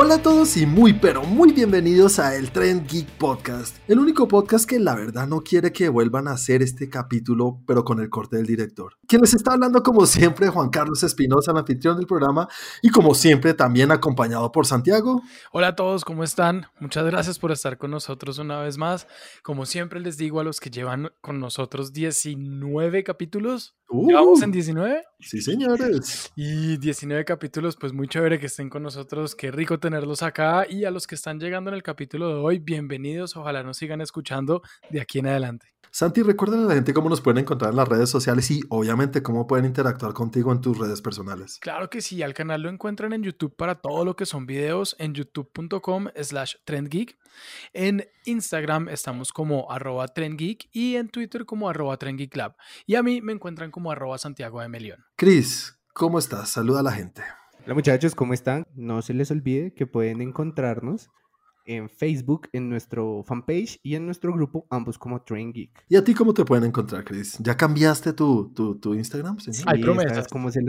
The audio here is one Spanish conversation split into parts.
Hola a todos y muy pero muy bienvenidos a el Trend Geek Podcast, el único podcast que la verdad no quiere que vuelvan a hacer este capítulo, pero con el corte del director. Quien les está hablando como siempre, Juan Carlos Espinosa, el anfitrión del programa, y como siempre también acompañado por Santiago. Hola a todos, ¿cómo están? Muchas gracias por estar con nosotros una vez más. Como siempre les digo a los que llevan con nosotros 19 capítulos, Uh, ¿Vamos en 19? Sí, señores. Y 19 capítulos, pues muy chévere que estén con nosotros, qué rico tenerlos acá. Y a los que están llegando en el capítulo de hoy, bienvenidos, ojalá nos sigan escuchando de aquí en adelante. Santi, recuerda a la gente cómo nos pueden encontrar en las redes sociales y obviamente cómo pueden interactuar contigo en tus redes personales. Claro que sí, al canal lo encuentran en YouTube para todo lo que son videos en youtube.com slash trendgeek. En Instagram estamos como arroba trendgeek y en Twitter como arroba trendgeeklab. Y a mí me encuentran como arroba Santiago de Melión. Cris, ¿cómo estás? Saluda a la gente. Hola muchachos, ¿cómo están? No se les olvide que pueden encontrarnos en Facebook, en nuestro fanpage y en nuestro grupo, ambos como Train Geek. ¿Y a ti cómo te pueden encontrar, Cris? ¿Ya cambiaste tu, tu, tu Instagram? señor? Hay Sí, promesas. ¿sabes cómo se.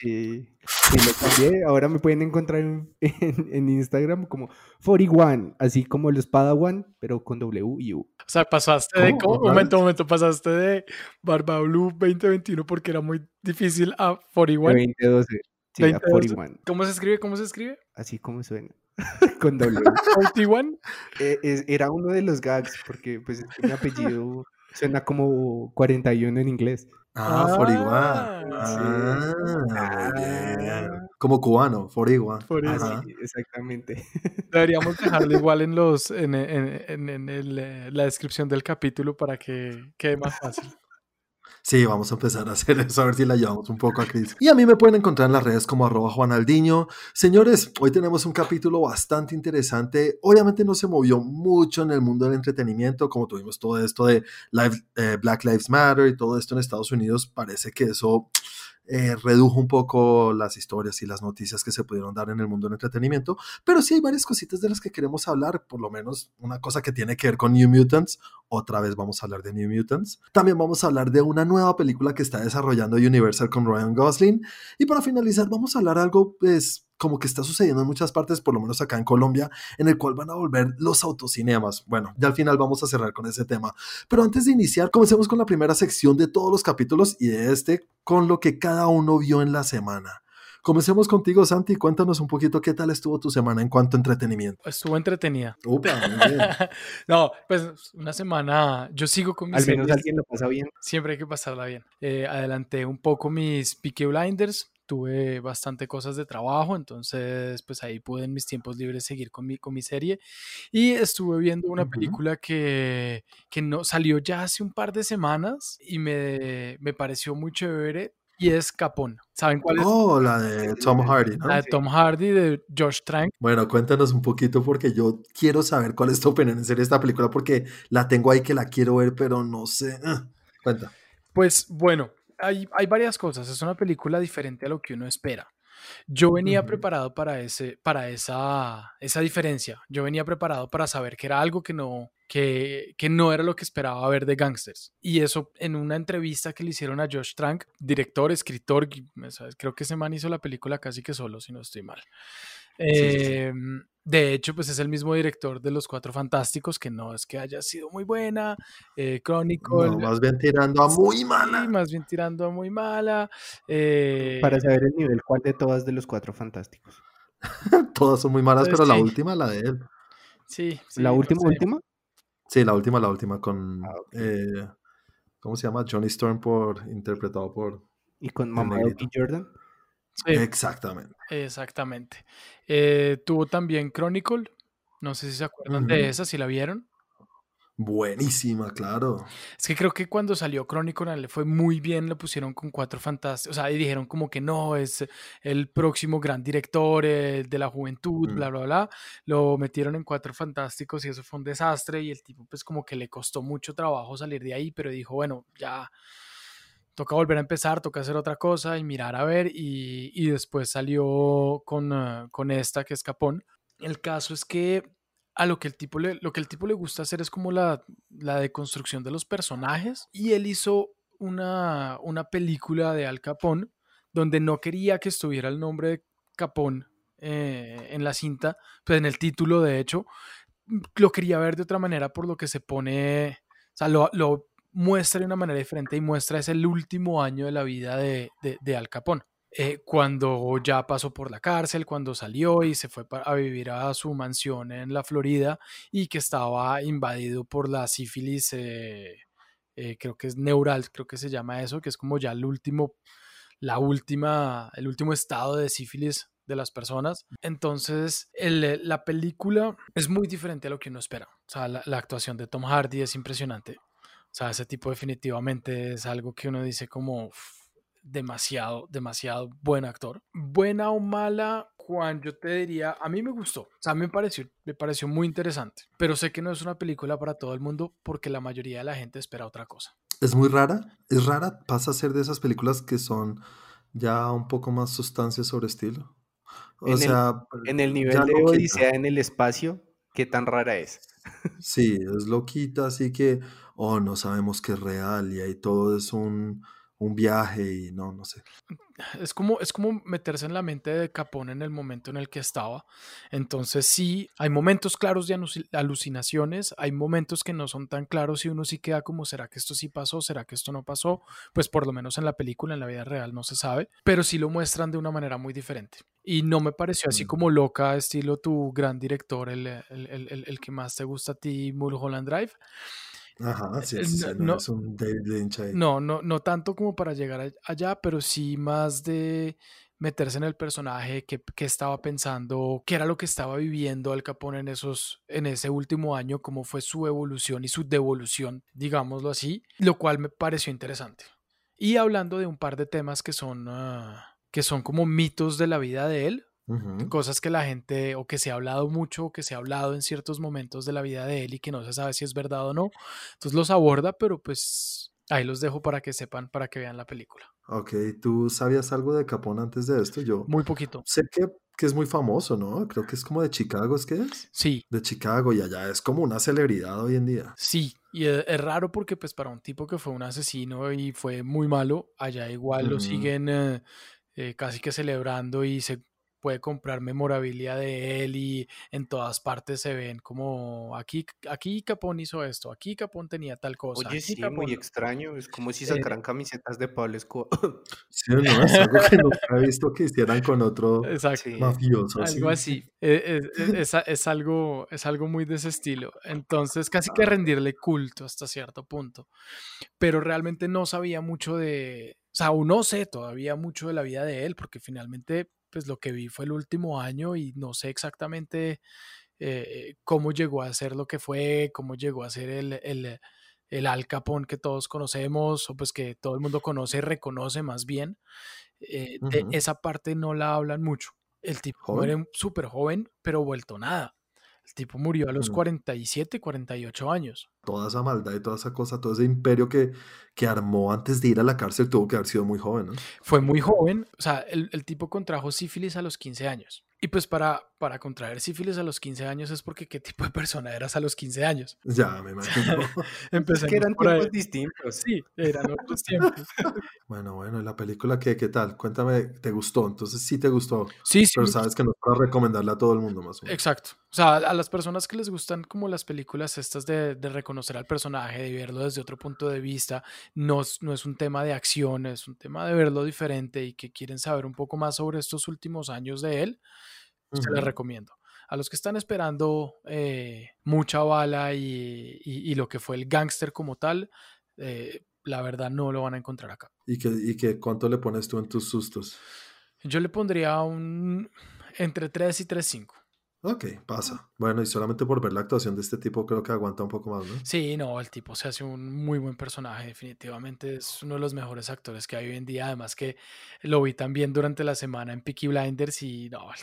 Sí, sí, lo cambié. Ahora me pueden encontrar en, en- en Instagram como 41, así como los Padawan, pero con W y U. O sea, pasaste de. ¿Cómo? ¿cómo? ¿Otra Momento, momento, pasaste de Barba Blue 2021 porque era muy difícil a 41. 2012. Sí, a 2012. 41, ¿Cómo se escribe? ¿Cómo se escribe? así como suena. con W. 41. Eh, es- era uno de los gags, porque pues mi apellido suena como 41 en inglés. Ah, 41. Ah, Ah, bien. Como cubano, 41. Por eso. Ajá. Sí, exactamente. Deberíamos dejarlo igual en los en, en- en- en el, eh, la descripción del capítulo para que quede más fácil. Sí, vamos a empezar a hacer eso, a ver si la llevamos un poco a Cris. Y a mí me pueden encontrar en las redes como arroba juanaldiño. Señores, hoy tenemos un capítulo bastante interesante. Obviamente no se movió mucho en el mundo del entretenimiento, como tuvimos todo esto de eh, Black Lives Matter y todo esto en Estados Unidos. Parece que eso eh, redujo un poco las historias y las noticias que se pudieron dar en el mundo del entretenimiento. Pero sí hay varias cositas de las que queremos hablar, por lo menos una cosa que tiene que ver con New Mutants. Otra vez vamos a hablar de New Mutants. También vamos a hablar de una nueva película que está desarrollando Universal con Ryan Gosling. Y para finalizar, vamos a hablar algo, pues, como que está sucediendo en muchas partes, por lo menos acá en Colombia, en el cual van a volver los autocinemas. Bueno, ya al final vamos a cerrar con ese tema. Pero antes de iniciar, comencemos con la primera sección de todos los capítulos y de este, con lo que cada uno vio en la semana. Comencemos contigo, Santi. Cuéntanos un poquito qué tal estuvo tu semana en cuanto a entretenimiento. Estuvo entretenida. Upa, muy bien. no, pues una semana. Yo sigo con mis Al menos series, alguien lo pasa bien. Siempre hay que pasarla bien. Eh, adelanté un poco mis Peaky Blinders. Tuve bastante cosas de trabajo, entonces pues ahí pude en mis tiempos libres seguir con mi, con mi serie. Y estuve viendo una Ujú. película que, que no, salió ya hace un par de semanas y me, me pareció muy chévere y es Capón. ¿Saben cuál es? Oh, la de Tom Hardy, ¿no? La de Tom Hardy, de Josh Trank. Bueno, cuéntanos un poquito porque yo quiero saber cuál es tu opinión en serio de esta película porque la tengo ahí que la quiero ver, pero no sé. Ah, Cuenta. Pues bueno, hay, hay varias cosas. Es una película diferente a lo que uno espera. Yo venía preparado para, ese, para esa, esa diferencia. Yo venía preparado para saber que era algo que no, que, que no era lo que esperaba ver de Gangsters. Y eso en una entrevista que le hicieron a Josh Trank, director, escritor, creo que ese man hizo la película casi que solo, si no estoy mal. Sí, sí. Em, de hecho, pues es el mismo director de Los Cuatro Fantásticos, que no es que haya sido muy buena. Eh, Chronicle, No, más bien tirando a muy Sí, mala. más bien tirando a muy mala. eh, Para saber el nivel, ¿cuál de todas de los cuatro fantásticos? Todas son muy malas, pero la sí. última, la de él. sí, sí, ¿La no última, sé. última? Sí, la última, la última con. Ah, eh, ¿Cómo se llama? Johnny Storm, por, interpretado por. Y con y Jordan. Sí, Exactamente. exactamente. Eh, tuvo también Chronicle. No sé si se acuerdan de esa, si la vieron. Buenísima, claro. Es que creo que cuando salió Chronicle le fue muy bien, lo pusieron con cuatro fantásticos. O sea, y dijeron como que no, es el próximo gran director eh, de la juventud, Mm. bla, bla, bla. Lo metieron en cuatro fantásticos y eso fue un desastre. Y el tipo, pues, como que le costó mucho trabajo salir de ahí, pero dijo, bueno, ya toca volver a empezar, toca hacer otra cosa y mirar a ver. Y, y después salió con, eh, con esta que es Capón. El caso es que a lo que el tipo le, lo que el tipo le gusta hacer es como la, la deconstrucción de los personajes. Y él hizo una, una película de Al Capón donde no quería que estuviera el nombre de Capón eh, en la cinta, pues en el título de hecho, lo quería ver de otra manera por lo que se pone, o sea, lo muestra de una manera diferente y muestra es el último año de la vida de, de, Al Capone. Eh, cuando ya pasó por la cárcel, cuando salió y se fue a vivir a su mansión en la Florida y que estaba invadido por la sífilis, eh, eh, creo que es neural, creo que se llama eso, que es como ya el último, la última, el último estado de sífilis de las personas. Entonces, el, la película es muy diferente a lo que uno espera. O sea, la actuación de Tom Hardy es impresionante. O sea, ese tipo definitivamente es algo que uno dice como demasiado, demasiado buen actor. Buena o mala, Juan, yo te diría, a mí me gustó, o sea, me pareció, me pareció muy interesante, pero sé que no es una película para todo el mundo porque la mayoría de la gente espera otra cosa. Es muy rara, es rara, pasa a ser de esas películas que son ya un poco más sustancia sobre estilo. O en sea, el, en el nivel de Odisea en el espacio, ¿qué tan rara es? Sí, es loquita, así que, oh, no sabemos que es real y ahí todo es un, un viaje y no, no sé. Es como, es como meterse en la mente de Capone en el momento en el que estaba. Entonces sí, hay momentos claros de alucinaciones, hay momentos que no son tan claros y uno sí queda como, ¿será que esto sí pasó? ¿Será que esto no pasó? Pues por lo menos en la película, en la vida real no se sabe, pero sí lo muestran de una manera muy diferente. Y no me pareció así como loca, estilo tu gran director, el, el, el, el que más te gusta a ti, Mulholland Drive. Ajá, sí, sí, no, no, es un David Lynch ahí. No, no, no tanto como para llegar allá, pero sí más de meterse en el personaje, qué, qué estaba pensando, qué era lo que estaba viviendo Al Capone en, esos, en ese último año, cómo fue su evolución y su devolución, digámoslo así, lo cual me pareció interesante. Y hablando de un par de temas que son, uh, que son como mitos de la vida de él, Uh -huh. Cosas que la gente, o que se ha hablado mucho, o que se ha hablado en ciertos momentos de la vida de él y que no se sabe si es verdad o no. Entonces los aborda, pero pues ahí los dejo para que sepan, para que vean la película. Ok, ¿tú sabías algo de Capone antes de esto? Yo muy poquito. Sé que, que es muy famoso, ¿no? Creo que es como de Chicago, ¿es que es? Sí. De Chicago y allá es como una celebridad hoy en día. Sí, y es, es raro porque pues para un tipo que fue un asesino y fue muy malo, allá igual uh -huh. lo siguen eh, eh, casi que celebrando y se puede comprar memorabilia de él y en todas partes se ven como aquí, aquí Capón hizo esto, aquí Capón tenía tal cosa. Oye, sí, Capón... muy extraño, es como si sacaran eh... camisetas de Pablo Escobar. Sí, no, es algo que nunca he visto que hicieran con otro Exacto. mafioso. Algo así, es, es, es, algo, es algo muy de ese estilo. Entonces, casi que rendirle culto hasta cierto punto. Pero realmente no sabía mucho de, o sea, aún no sé todavía mucho de la vida de él, porque finalmente pues lo que vi fue el último año y no sé exactamente eh, cómo llegó a ser lo que fue, cómo llegó a ser el, el, el, Al Capón que todos conocemos, o pues que todo el mundo conoce y reconoce más bien. Eh, uh -huh. De esa parte no la hablan mucho. El tipo muere súper joven, pero vuelto nada. El tipo murió a los 47, 48 años. Toda esa maldad y toda esa cosa, todo ese imperio que, que armó antes de ir a la cárcel tuvo que haber sido muy joven, ¿no? Fue muy joven, o sea, el, el tipo contrajo sífilis a los 15 años. Y pues para, para contraer sífilis a los 15 años es porque qué tipo de persona eras a los 15 años. Ya, me imagino. Empecé es que eran tiempos distintos. Sí, eran otros tiempos. bueno, bueno, ¿y la película qué, qué tal? Cuéntame, ¿te gustó? Entonces sí te gustó. Sí, sí. Pero sabes que no es para recomendarla a todo el mundo más o menos. Exacto. O sea, a las personas que les gustan como las películas estas de, de reconocer al personaje, de verlo desde otro punto de vista, no, no es un tema de acción, es un tema de verlo diferente y que quieren saber un poco más sobre estos últimos años de él, uh -huh. se les recomiendo. A los que están esperando eh, mucha bala y, y, y, lo que fue el gángster como tal, eh, la verdad no lo van a encontrar acá. ¿Y, que, ¿Y que cuánto le pones tú en tus sustos? Yo le pondría un entre 3 y 3.5. Ok, pasa. Bueno, y solamente por ver la actuación de este tipo creo que aguanta un poco más, ¿no? Sí, no, el tipo se hace un muy buen personaje, definitivamente es uno de los mejores actores que hay hoy en día, además que lo vi también durante la semana en Peaky Blinders y no, el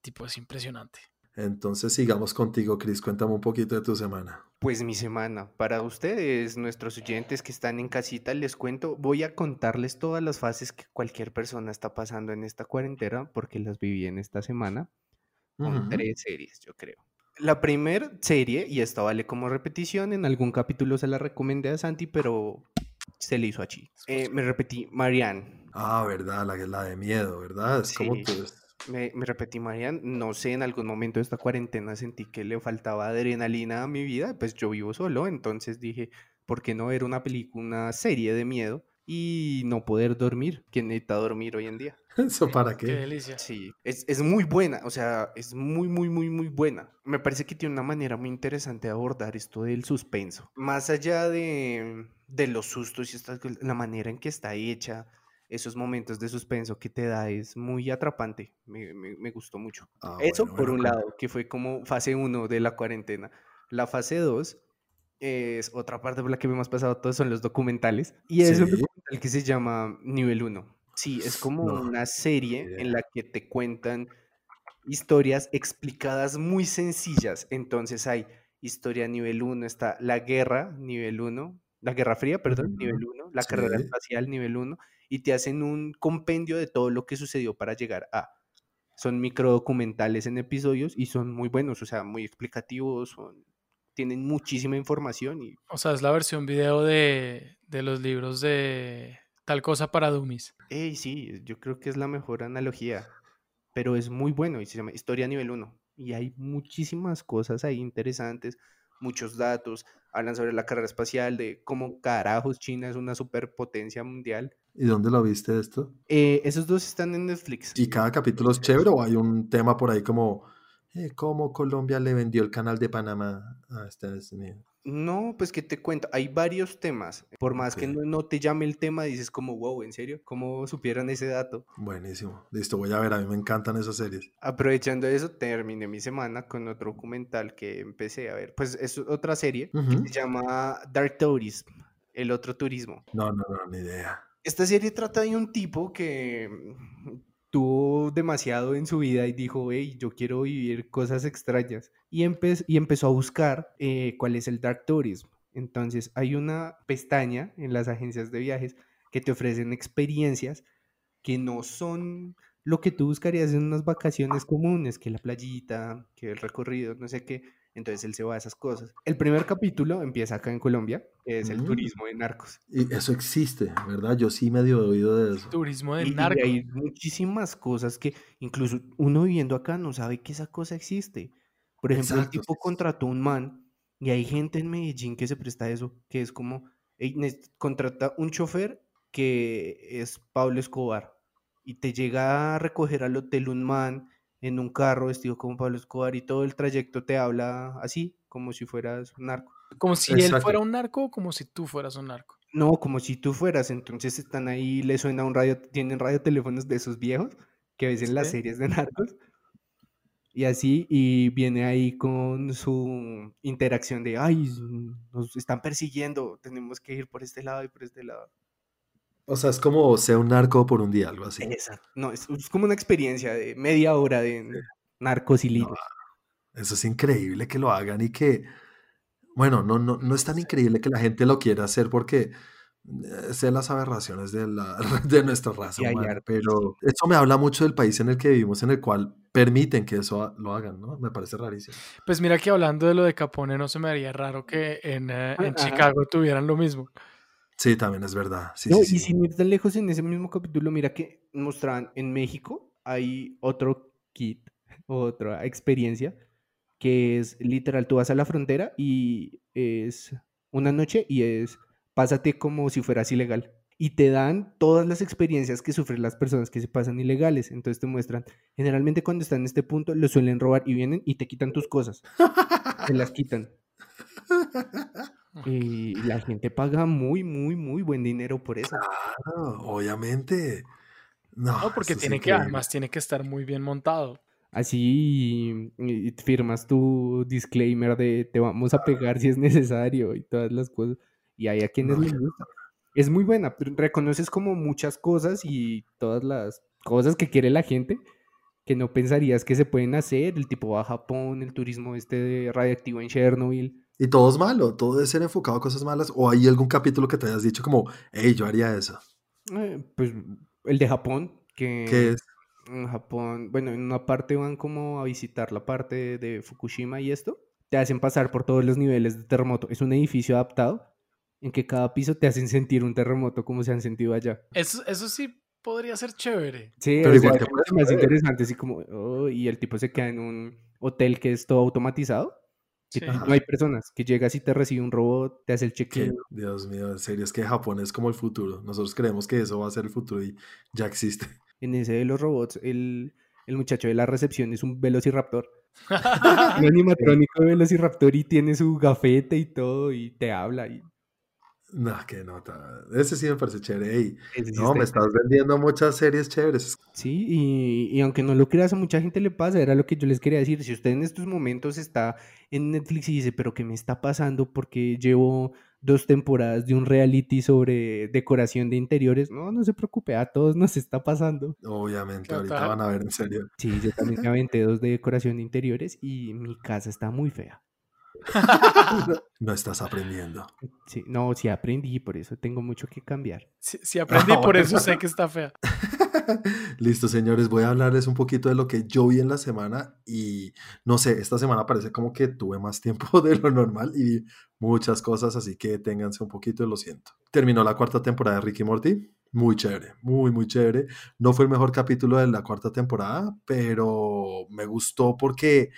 tipo es impresionante. Entonces sigamos contigo, Chris, cuéntame un poquito de tu semana. Pues mi semana, para ustedes, nuestros oyentes que están en casita, les cuento, voy a contarles todas las fases que cualquier persona está pasando en esta cuarentena, porque las viví en esta semana con uh -huh. tres series, yo creo. La primera serie, y esta vale como repetición, en algún capítulo se la recomendé a Santi, pero se le hizo allí. Eh, me repetí, Marianne. Ah, verdad, la, la de miedo, ¿verdad? Es sí. como Me, me, repetí, Marian, no sé, en algún momento de esta cuarentena sentí que le faltaba adrenalina a mi vida, pues yo vivo solo, entonces dije, ¿por qué no ver una película, una serie de miedo y no poder dormir? ¿Quién necesita dormir hoy en día? ¿Eso para qué? Qué delicia. Sí, es, es, muy buena, o sea, es muy, muy, muy, muy buena. Me parece que tiene una manera muy interesante de abordar esto del suspenso. Más allá de, de los sustos y esta, la manera en que está hecha, esos momentos de suspenso que te da es muy atrapante. Me, me, me gustó mucho. Ah, Eso bueno, por bueno, un claro. lado, que fue como fase 1 de la cuarentena. La fase 2 es otra parte por la que hemos pasado todos, son los documentales. Y es un Sí. documental que se llama Nivel 1. Sí, es como No, una serie en la que te cuentan historias explicadas muy sencillas. Entonces hay historia nivel 1, está la guerra nivel 1, la Guerra Fría, perdón, nivel 1, la carrera Sí. espacial nivel 1, y te hacen un compendio de todo lo que sucedió para llegar a. Son microdocumentales en episodios y son muy buenos, o sea, muy explicativos, son, tienen muchísima información y O sea, es la versión video de, de los libros de Tal cosa para Dummies. Ey, sí, yo creo que es la mejor analogía, pero es muy bueno y se llama Historia Nivel 1. Y hay muchísimas cosas ahí interesantes, muchos datos, hablan sobre la carrera espacial, de cómo carajos China es una superpotencia mundial. ¿Y dónde lo viste esto? Eh, esos dos están en Netflix. ¿Y cada capítulo es chévere o hay un tema por ahí como eh, cómo Colombia le vendió el canal de Panamá a Estados Unidos? No, pues que te cuento, hay varios temas. Por más que no, no te llame el tema, dices como, wow, ¿en serio? ¿Cómo supieron ese dato? Buenísimo. Listo, voy a ver, a mí me encantan esas series. Aprovechando eso, terminé mi semana con otro documental que empecé a ver. Pues es otra serie que se llama Dark Tourism, el otro turismo. No, no, no, ni idea. Esta serie trata de un tipo que mm, tuvo demasiado en su vida y dijo, hey, yo quiero vivir cosas extrañas. Y, empe- empezó a buscar eh, cuál es el Dark Tourism. Entonces hay una pestaña en las agencias de viajes que te ofrecen experiencias que no son lo que tú buscarías en unas vacaciones comunes, que la playita, que el recorrido, no sé qué. Entonces él se va a esas cosas. El primer capítulo empieza acá en Colombia, que es el Mm. turismo de narcos. Y eso existe, ¿verdad? Yo sí medio he oído de eso. Turismo de Y, y hay muchísimas cosas que incluso uno viviendo acá no sabe que esa cosa existe. Por ejemplo, Exacto, el tipo contrató un man y hay gente en Medellín que se presta a eso, que es como, "Ey, nes- contrata un chofer que es Pablo Escobar y te llega a recoger al hotel un man en un carro vestido como Pablo Escobar y todo el trayecto te habla así, como si fueras un narco. Como si él fuera un narco o como si tú fueras un narco. No, como si tú fueras, entonces están ahí, le suena un radio, tienen radioteléfonos de esos viejos que ves en las series de narcos. Y así, y viene ahí con su interacción de, ay, nos están persiguiendo, tenemos que ir por este lado y por este lado. O sea, es como sea un narco por un día, algo así. Exacto. No, es, es como una experiencia de media hora de narcos y No, linos. eso es increíble que lo hagan y que, bueno, no, no, no es tan increíble que la gente lo quiera hacer porque eh, sé las aberraciones de, la, de nuestra raza humana, pero eso me habla mucho del país en el que vivimos, en el cual permiten que eso lo hagan, ¿no? Me parece rarísimo. Pues mira que hablando de lo de Capone, no se me haría raro que en, eh, en. Chicago tuvieran lo mismo. Sí, también es verdad. Sí, No, sí, y sí. sin ir tan lejos, en ese mismo capítulo, mira que mostraban en México hay otro kit, otra experiencia, que es literal, tú vas a la frontera y es una noche y es pásate como si fueras ilegal. Y te dan todas las experiencias que sufren las personas que se pasan ilegales. Entonces te muestran, generalmente cuando están en este punto, lo suelen robar y vienen y te quitan tus cosas. Te las quitan. Y la gente paga muy, muy, muy buen dinero por eso. Claro, obviamente. No, No, porque tiene que, increíble. además tiene que estar muy bien montado. Así y- y firmas tu disclaimer de te vamos a pegar si es necesario y todas las cosas. Y hay a quienes No, les gusta. Es muy buena, reconoces como muchas cosas y todas las cosas que quiere la gente que no pensarías que se pueden hacer. El tipo va a Japón, el turismo este de radiactivo en Chernobyl. Y todo es malo, todo debe ser enfocado a cosas malas. O hay algún capítulo que te hayas dicho como, hey, yo haría eso. Eh, pues el de Japón, ¿Qué que es? en Japón, bueno, en una parte van como a visitar la parte de Fukushima y esto, te hacen pasar por todos los niveles de terremoto. Es un edificio adaptado en que cada piso te hacen sentir un terremoto como se han sentido allá. Eso, eso sí podría ser chévere. Sí, Pero igual es más interesante, así como, oh, y el tipo se queda en un hotel que es todo automatizado, Sí. no hay personas, que llegas y te recibe un robot, te hace el Que, check-in. Dios mío, en serio, es que Japón es como el futuro. Nosotros creemos que eso va a ser el futuro y ya existe. En ese de los robots, el, el muchacho de la recepción es un velociraptor. Un animatrónico de velociraptor y tiene su gafete y todo, y te habla. Y No, qué nota. Ese sí me parece chévere. Ey, no, me estás vendiendo muchas series chéveres. Sí, y, y aunque no lo creas, a mucha gente le pasa, era lo que yo les quería decir. Si usted en estos momentos está en Netflix y dice, pero ¿qué me está pasando? Porque llevo dos temporadas de un reality sobre decoración de interiores. No, no se preocupe, a todos nos está pasando. Obviamente, ahorita van a ver en serio. Sí, yo también me aventé dos de decoración de interiores y mi casa está muy fea. No estás aprendiendo. Sí, no, sí aprendí, por eso tengo mucho que cambiar. Si, si aprendí, Ah, por eso sé que está fea. Listo, señores, voy a hablarles un poquito de lo que yo vi en la semana y no sé, esta semana parece como que tuve más tiempo de lo normal y vi muchas cosas, así que ténganse un poquito, lo siento. Terminó la cuarta temporada de Ricky Morty, muy chévere, muy, muy chévere. No fue el mejor capítulo de la cuarta temporada, pero me gustó porque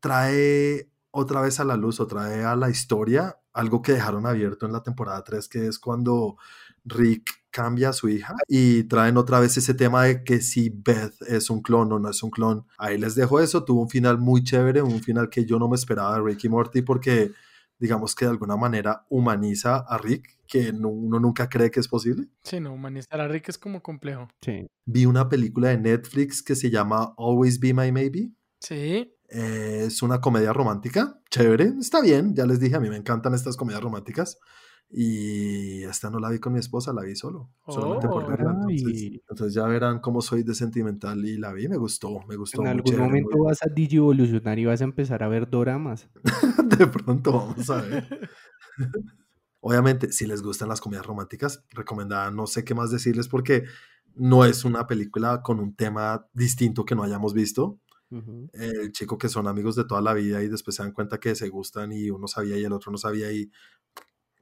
trae otra vez a la luz o trae a la historia algo que dejaron abierto en la temporada 3, que es cuando Rick cambia a su hija y traen otra vez ese tema de que si Beth es un clon o no es un clon. Ahí les dejo eso, tuvo un final muy chévere, un final que yo no me esperaba de Rick y Morty porque digamos que de alguna manera humaniza a Rick, que no- uno nunca cree que es posible. Sí, no, humanizar a Rick es como complejo. Sí. Vi una película de Netflix que se llama Always Be My Maybe. Sí, Eh, es una comedia romántica, chévere, está bien, ya les dije, a mí me encantan estas comedias románticas. Y esta no la vi con mi esposa, la vi solo, solamente por Oh. verla. Entonces, Ay. entonces ya verán cómo soy de sentimental y la vi, me gustó, me gustó. En algún chévere, momento muy- vas a digievolucionar y vas a empezar a ver doramas. De pronto vamos a ver. Obviamente, si les gustan las comedias románticas, recomendada, no sé qué más decirles porque no es una película con un tema distinto que no hayamos visto. El chico que son amigos de toda la vida y después se dan cuenta que se gustan y uno sabía y el otro no sabía y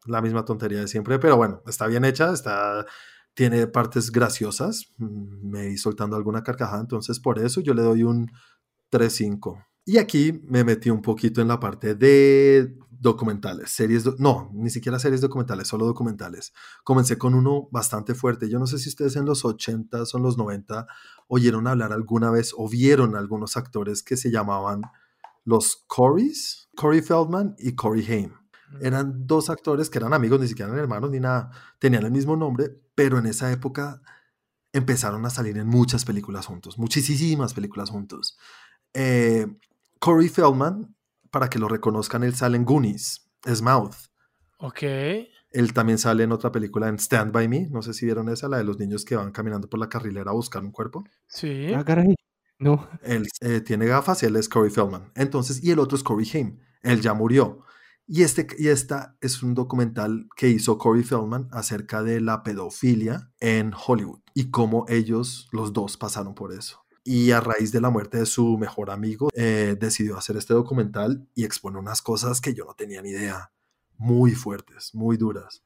la misma tontería de siempre, pero bueno, está bien hecha, está tiene partes graciosas, mm, me ir soltando alguna carcajada, entonces por eso yo le doy un 3-5. Y aquí me metí un poquito en la parte de documentales, series, do- no, ni siquiera series documentales, solo documentales. Comencé con uno bastante fuerte. Yo no sé si ustedes en los 80 o en los 90 oyeron hablar alguna vez o vieron algunos actores que se llamaban los Corys, Corey Feldman y Corey Haim. Eran dos actores que eran amigos, ni siquiera eran hermanos ni nada. Tenían el mismo nombre, pero en esa época empezaron a salir en muchas películas juntos, muchísimas películas juntos. Eh, Corey Feldman, para que lo reconozcan, él sale en Goonies, Mouth. Ok. Él también sale en otra película, en Stand By Me. No sé si vieron esa, la de los niños que van caminando por la carrilera a buscar un cuerpo. Sí. Ah, caray. No. Él eh, tiene gafas y él es Corey Feldman. Entonces, y el otro es Corey Haim. Él ya murió. Y, este, y esta es un documental que hizo Corey Feldman acerca de la pedofilia en Hollywood y cómo ellos, los dos, pasaron por eso. Y a raíz de la muerte de su mejor amigo, eh, decidió hacer este documental y expone unas cosas que yo no tenía ni idea. Muy fuertes, muy duras.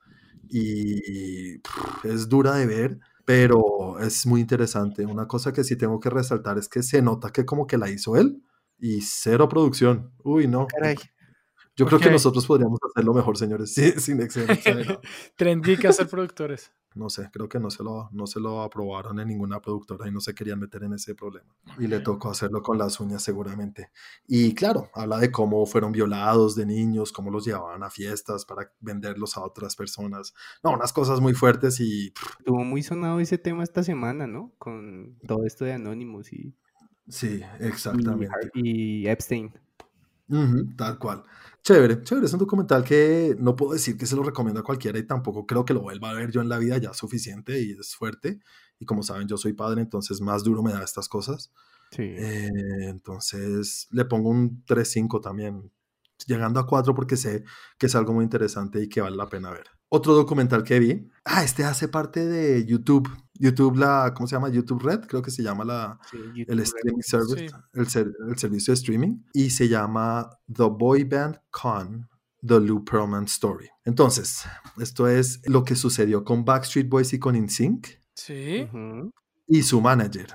Y es dura de ver, pero es muy interesante. Una cosa que sí tengo que resaltar es que se nota que como que la hizo él y cero producción. Uy, no. Caray. Yo creo que nosotros podríamos hacerlo mejor, señores, sí, sin ser exagerado. Trendy que ser productores. No sé, creo que no se, lo, no se lo aprobaron en ninguna productora y no se querían meter en ese problema. Y le tocó hacerlo con las uñas seguramente. Y claro, habla de cómo fueron violados de niños, cómo los llevaban a fiestas para venderlos a otras personas. No, unas cosas muy fuertes y Estuvo muy sonado ese tema esta semana, ¿no? Con todo esto de Anonymous y, sí, exactamente. Y Epstein. Tal cual. Chévere, chévere. Es un documental que no puedo decir que se lo recomiendo a cualquiera y tampoco creo que lo vuelva a ver yo en la vida ya suficiente y es fuerte. Y como saben, yo soy padre, entonces más duro me da estas cosas. Sí. Eh, entonces le pongo un 3-5 también, llegando a 4 porque sé que es algo muy interesante y que vale la pena ver. Otro documental que vi, ah, este hace parte de YouTube. YouTube, la, ¿cómo se llama? YouTube Red, creo que se llama la, sí, el streaming Red. service, Sí. el, ser- el servicio de streaming, y se llama The Boy Band Con, The Lou Pearlman Story. Entonces, esto es lo que sucedió con Backstreet Boys y con InSync Sí. Y su manager.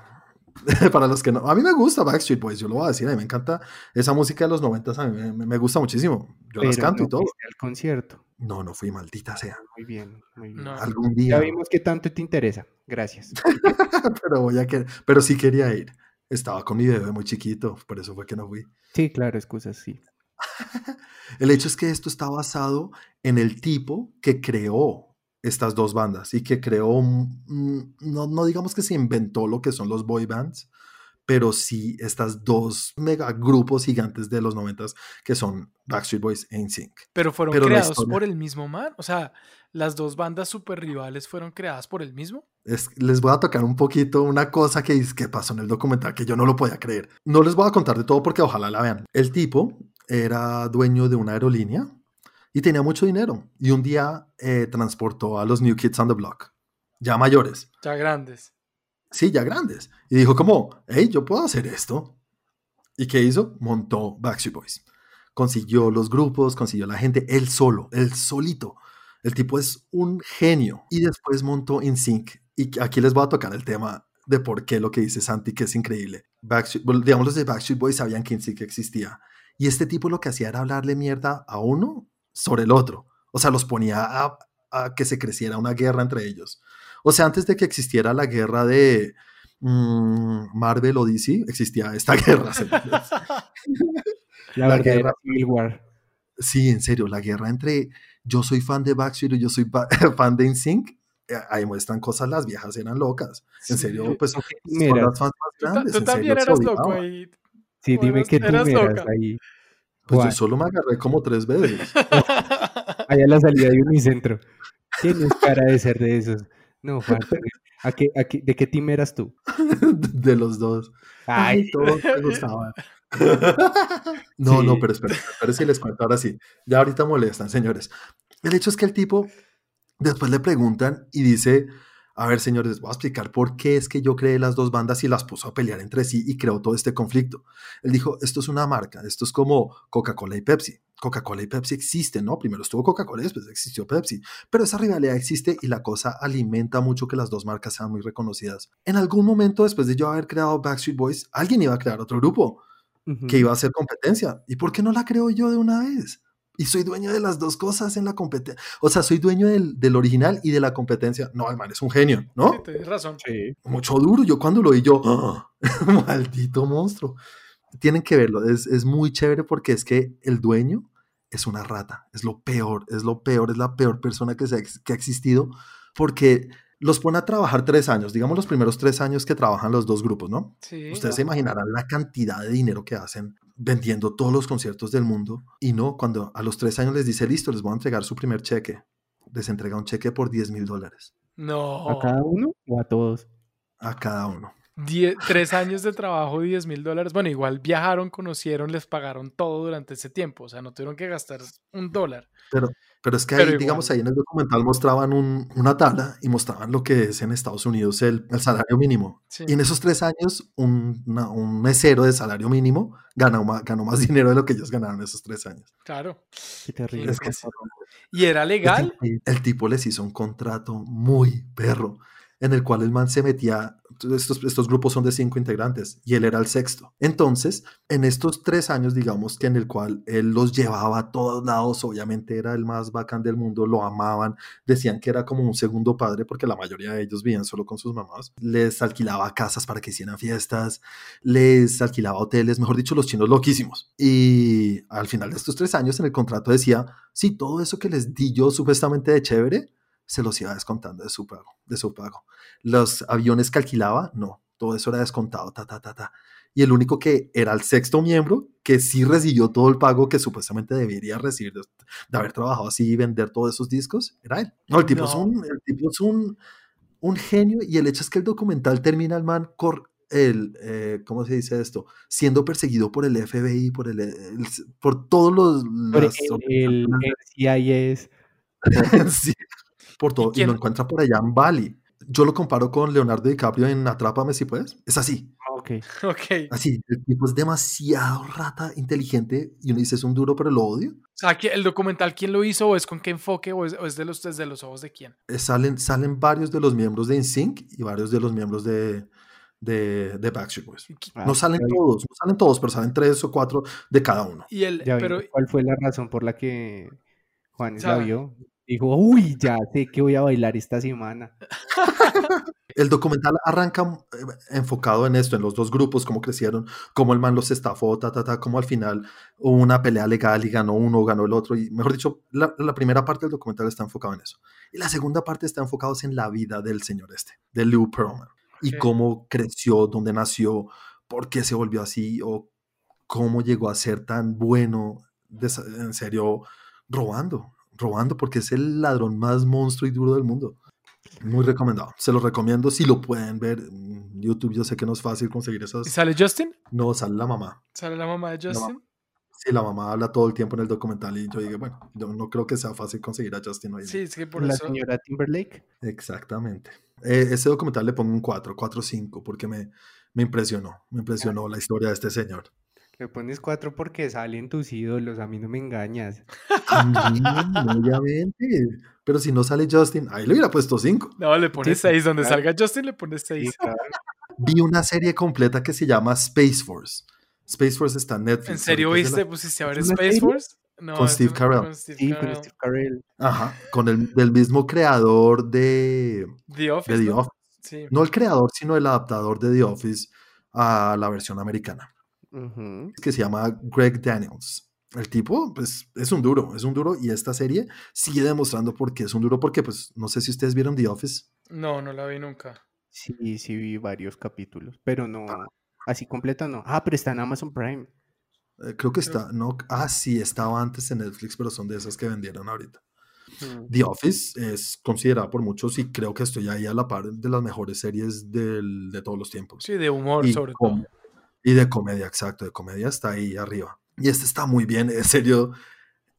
Para los que no, a mí me gusta Backstreet Boys, yo lo voy a decir, a mí me encanta esa música de los noventas, a mí me, gusta muchísimo. Yo las canto no y todo. al concierto. No, no fui maldita sea. Muy bien, muy bien. No. Algún Ya día, vimos que tanto te interesa. Gracias. pero voy a que, pero sí quería ir. Estaba con mi bebé muy chiquito, por eso fue que no fui. Sí, claro, excusas, sí. El hecho es que esto está basado en el tipo que creó estas dos bandas y que creó, mm, no, no digamos que se inventó lo que son los boy bands, pero sí estas dos mega grupos gigantes de los noventas que son Backstreet Boys e NSYNC. Pero fueron Pero creados historia- por el mismo man. O sea, las dos bandas super rivales fueron creadas por el mismo. Es- les voy a tocar un poquito una cosa que, que pasó en el documental que yo no lo podía creer. No les voy a contar de todo porque ojalá la vean. El tipo era dueño de una aerolínea y tenía mucho dinero. Y un día eh, transportó a los New Kids on the Block, ya mayores, Ya grandes. Ya grandes. Y dijo como, hey, yo puedo hacer esto. ¿Y qué hizo? Montó Backstreet Boys. Consiguió los grupos, consiguió la gente, él solo, él solito. El tipo es un genio. Y después montó InSync. Y aquí les voy a tocar el tema de por qué lo que dice Santi, que es increíble. Backstreet, digamos, los de Backstreet Boys sabían que InSync existía. Y este tipo lo que hacía era hablarle mierda a uno sobre el otro. O sea, los ponía a que se creciera una guerra entre ellos. O sea, antes de que existiera la guerra de mm, Marvel o DC, existía esta guerra. La, guerra. Civil War. Sí, en serio, la guerra entre yo soy fan de Backstreet y yo soy fan de NSYNC, eh, ahí muestran cosas, las viejas eran locas. En Sí. serio, pues ¿Tú qué son team eras? las fans más grandes. tú también serio, eras loco ahí. Sí, ¿O dime qué tú eras ahí. Pues yo solo me agarré como tres veces. allá a la salida de Unicentro. Tienes cara de ser de esos. No, Juan, ¿a qué, a qué- ¿de qué team eras tú? de los dos. Ay, Ay, todos me gustaban. No, no, pero espera, espera si les cuento ahora sí. Ya ahorita molestan, señores. El hecho es que el tipo, después le preguntan y dice, a ver, señores, les voy a explicar por qué es que yo creé las dos bandas y las puso a pelear entre sí y creó todo este conflicto. Él dijo, esto es una marca, esto es como Coca-Cola y Pepsi. Coca-Cola y Pepsi existen, ¿no? Primero estuvo Coca-Cola y después existió Pepsi. Pero esa rivalidad existe y la cosa alimenta mucho que las dos marcas sean muy reconocidas. En algún momento, después de yo haber creado Backstreet Boys, alguien iba a crear otro grupo que iba a hacer competencia. ¿Y por qué no la creo yo de una vez? Y soy dueño de las dos cosas en la competencia. O sea, soy dueño del, del original y de la competencia. No, el man es un genio, ¿no? Sí, tienes razón. Sí. Mucho duro. Yo cuando lo vi, yo, ¡ah! maldito monstruo. Tienen que verlo. Es, es muy chévere porque es que el dueño es una rata. Es lo peor, es lo peor, es la peor persona que, se ha, que ha existido porque los pone a trabajar tres años, digamos los primeros tres años que trabajan los dos grupos, ¿no? Sí. Ustedes se imaginarán la cantidad de dinero que hacen vendiendo todos los conciertos del mundo. Y no, cuando a los tres años les dice, listo, les voy a entregar su primer cheque. Les entrega un cheque por 10 mil dólares No. ¿A cada uno o a todos? a cada uno. Die- tres años de trabajo, 10 mil dólares. Bueno, igual viajaron, conocieron, les pagaron todo durante ese tiempo. O sea, no tuvieron que gastar un dólar. Pero, pero es que ahí, digamos, ahí en el documental mostraban un- una tabla y mostraban lo que es en Estados Unidos el, el salario mínimo. Sí. Y en esos tres años, un, una- un mesero de salario mínimo ganó más, ganó más dinero de lo que ellos ganaron esos tres años. Claro. Qué terrible. Es que ¿Y era legal? El tipo les hizo un contrato muy perro, en el cual el man se metía, estos, grupos son de cinco integrantes, y él era el sexto. Entonces, en estos tres años, digamos que en el cual él los llevaba a todos lados, obviamente era el más bacán del mundo, lo amaban, decían que era como un segundo padre, porque la mayoría de ellos vivían solo con sus mamás, les alquilaba casas para que hicieran fiestas, les alquilaba hoteles, mejor dicho, los chinos loquísimos. Y al final de estos tres años en el contrato decía, sí, todo eso que les di yo supuestamente de chévere, se los iba descontando de su pago, de su pago. Los aviones que alquilaba, no, todo eso era descontado, ta, ta, ta, ta. Y el único que era el sexto miembro que sí recibió todo el pago que supuestamente debería recibir de, de haber trabajado así y vender todos esos discos, era él. No, el tipo es No. un, el tipo es un, un genio y el hecho es que el documental termina el man cor, el, eh, ¿cómo se dice esto? Siendo perseguido por el FBI, por el, el- por todos los Por las el, el CIS. sí, por todo, y lo encuentra por allá en Bali. Yo lo comparo con Leonardo DiCaprio en Atrápame si puedes. Es así. Ok. Ok. Así. El tipo es demasiado rata, inteligente. Y uno dice, es un duro, pero lo odio. O sea, ¿qui- ¿el documental quién lo hizo o es con qué enfoque o es, o es de los, desde los ojos de quién? Eh, Salen, salen varios de los miembros de NSYNC y varios de los miembros de, de, de Backstreet Boys. Qui- Ah, No salen todos, no salen todos, pero salen tres o cuatro de cada uno. Y el, pero, ¿Cuál fue la razón por la que Juanes la vio? Dijo, uy, ya sé que voy a bailar esta semana. El documental arranca eh, enfocado en esto, en los dos grupos, cómo crecieron, cómo el man los estafó, ta, ta, ta, cómo al final hubo una pelea legal y ganó uno, ganó el otro. Y mejor dicho, la, la primera parte del documental está enfocado en eso. Y la segunda parte está enfocada en la vida del señor este, de Lou Pearlman. Y Ok. cómo creció, dónde nació, por qué se volvió así, o cómo llegó a ser tan bueno, en serio, robando, robando, porque es el ladrón más monstruo y duro del mundo. Muy recomendado. Se los recomiendo si lo pueden ver. en YouTube yo sé que no es fácil conseguir ¿y esas. sale Justin? No, sale la mamá. ¿Sale la mamá de La. Justin? Sí, la mamá habla todo el tiempo en el documental y yo dije, bueno, yo no creo que sea fácil conseguir a Justin hoy. Sí, es que por la eso. señora Timberlake. Exactamente. Eh, ese documental le pongo un 4, 4 5, porque me, me impresionó. Me impresionó la historia de este señor. Le pones cuatro porque salen tus ídolos, a mí no me engañas. Obviamente. Pero si no sale Justin, ahí le hubiera puesto 5. No, le pones Sí, 6. Donde claro. salga Justin le pones Sí, 6. claro. Vi una serie completa que se llama Space Force. Space Force está en Netflix. ¿En serio viste? la- ¿Pusiste a ver ¿Es una Space? Force? No, Con Steve Carell. con Steve Sí, con. Steve Carell. Ajá, con el del mismo creador de, The Office. de The ¿no? Office. Sí. No el creador, sino el adaptador de The Office a la versión americana, Que se llama Greg Daniels. El tipo, pues, es un duro, es un duro, y esta serie sigue demostrando por qué es un duro, porque, pues, no sé si ustedes vieron The Office. No, no la vi nunca. Sí, sí vi varios capítulos, pero no, así completa no. Ah, pero está en Amazon Prime. Eh, creo que está, no, ah, sí, estaba antes en Netflix, pero son de esas que vendieron ahorita. Mm. The Office es considerada por muchos y creo que estoy ahí a la par de las mejores series del- de todos los tiempos. Sí, de humor y, sobre todo. Y de comedia, exacto, de comedia está ahí arriba. Y este está muy bien, en serio,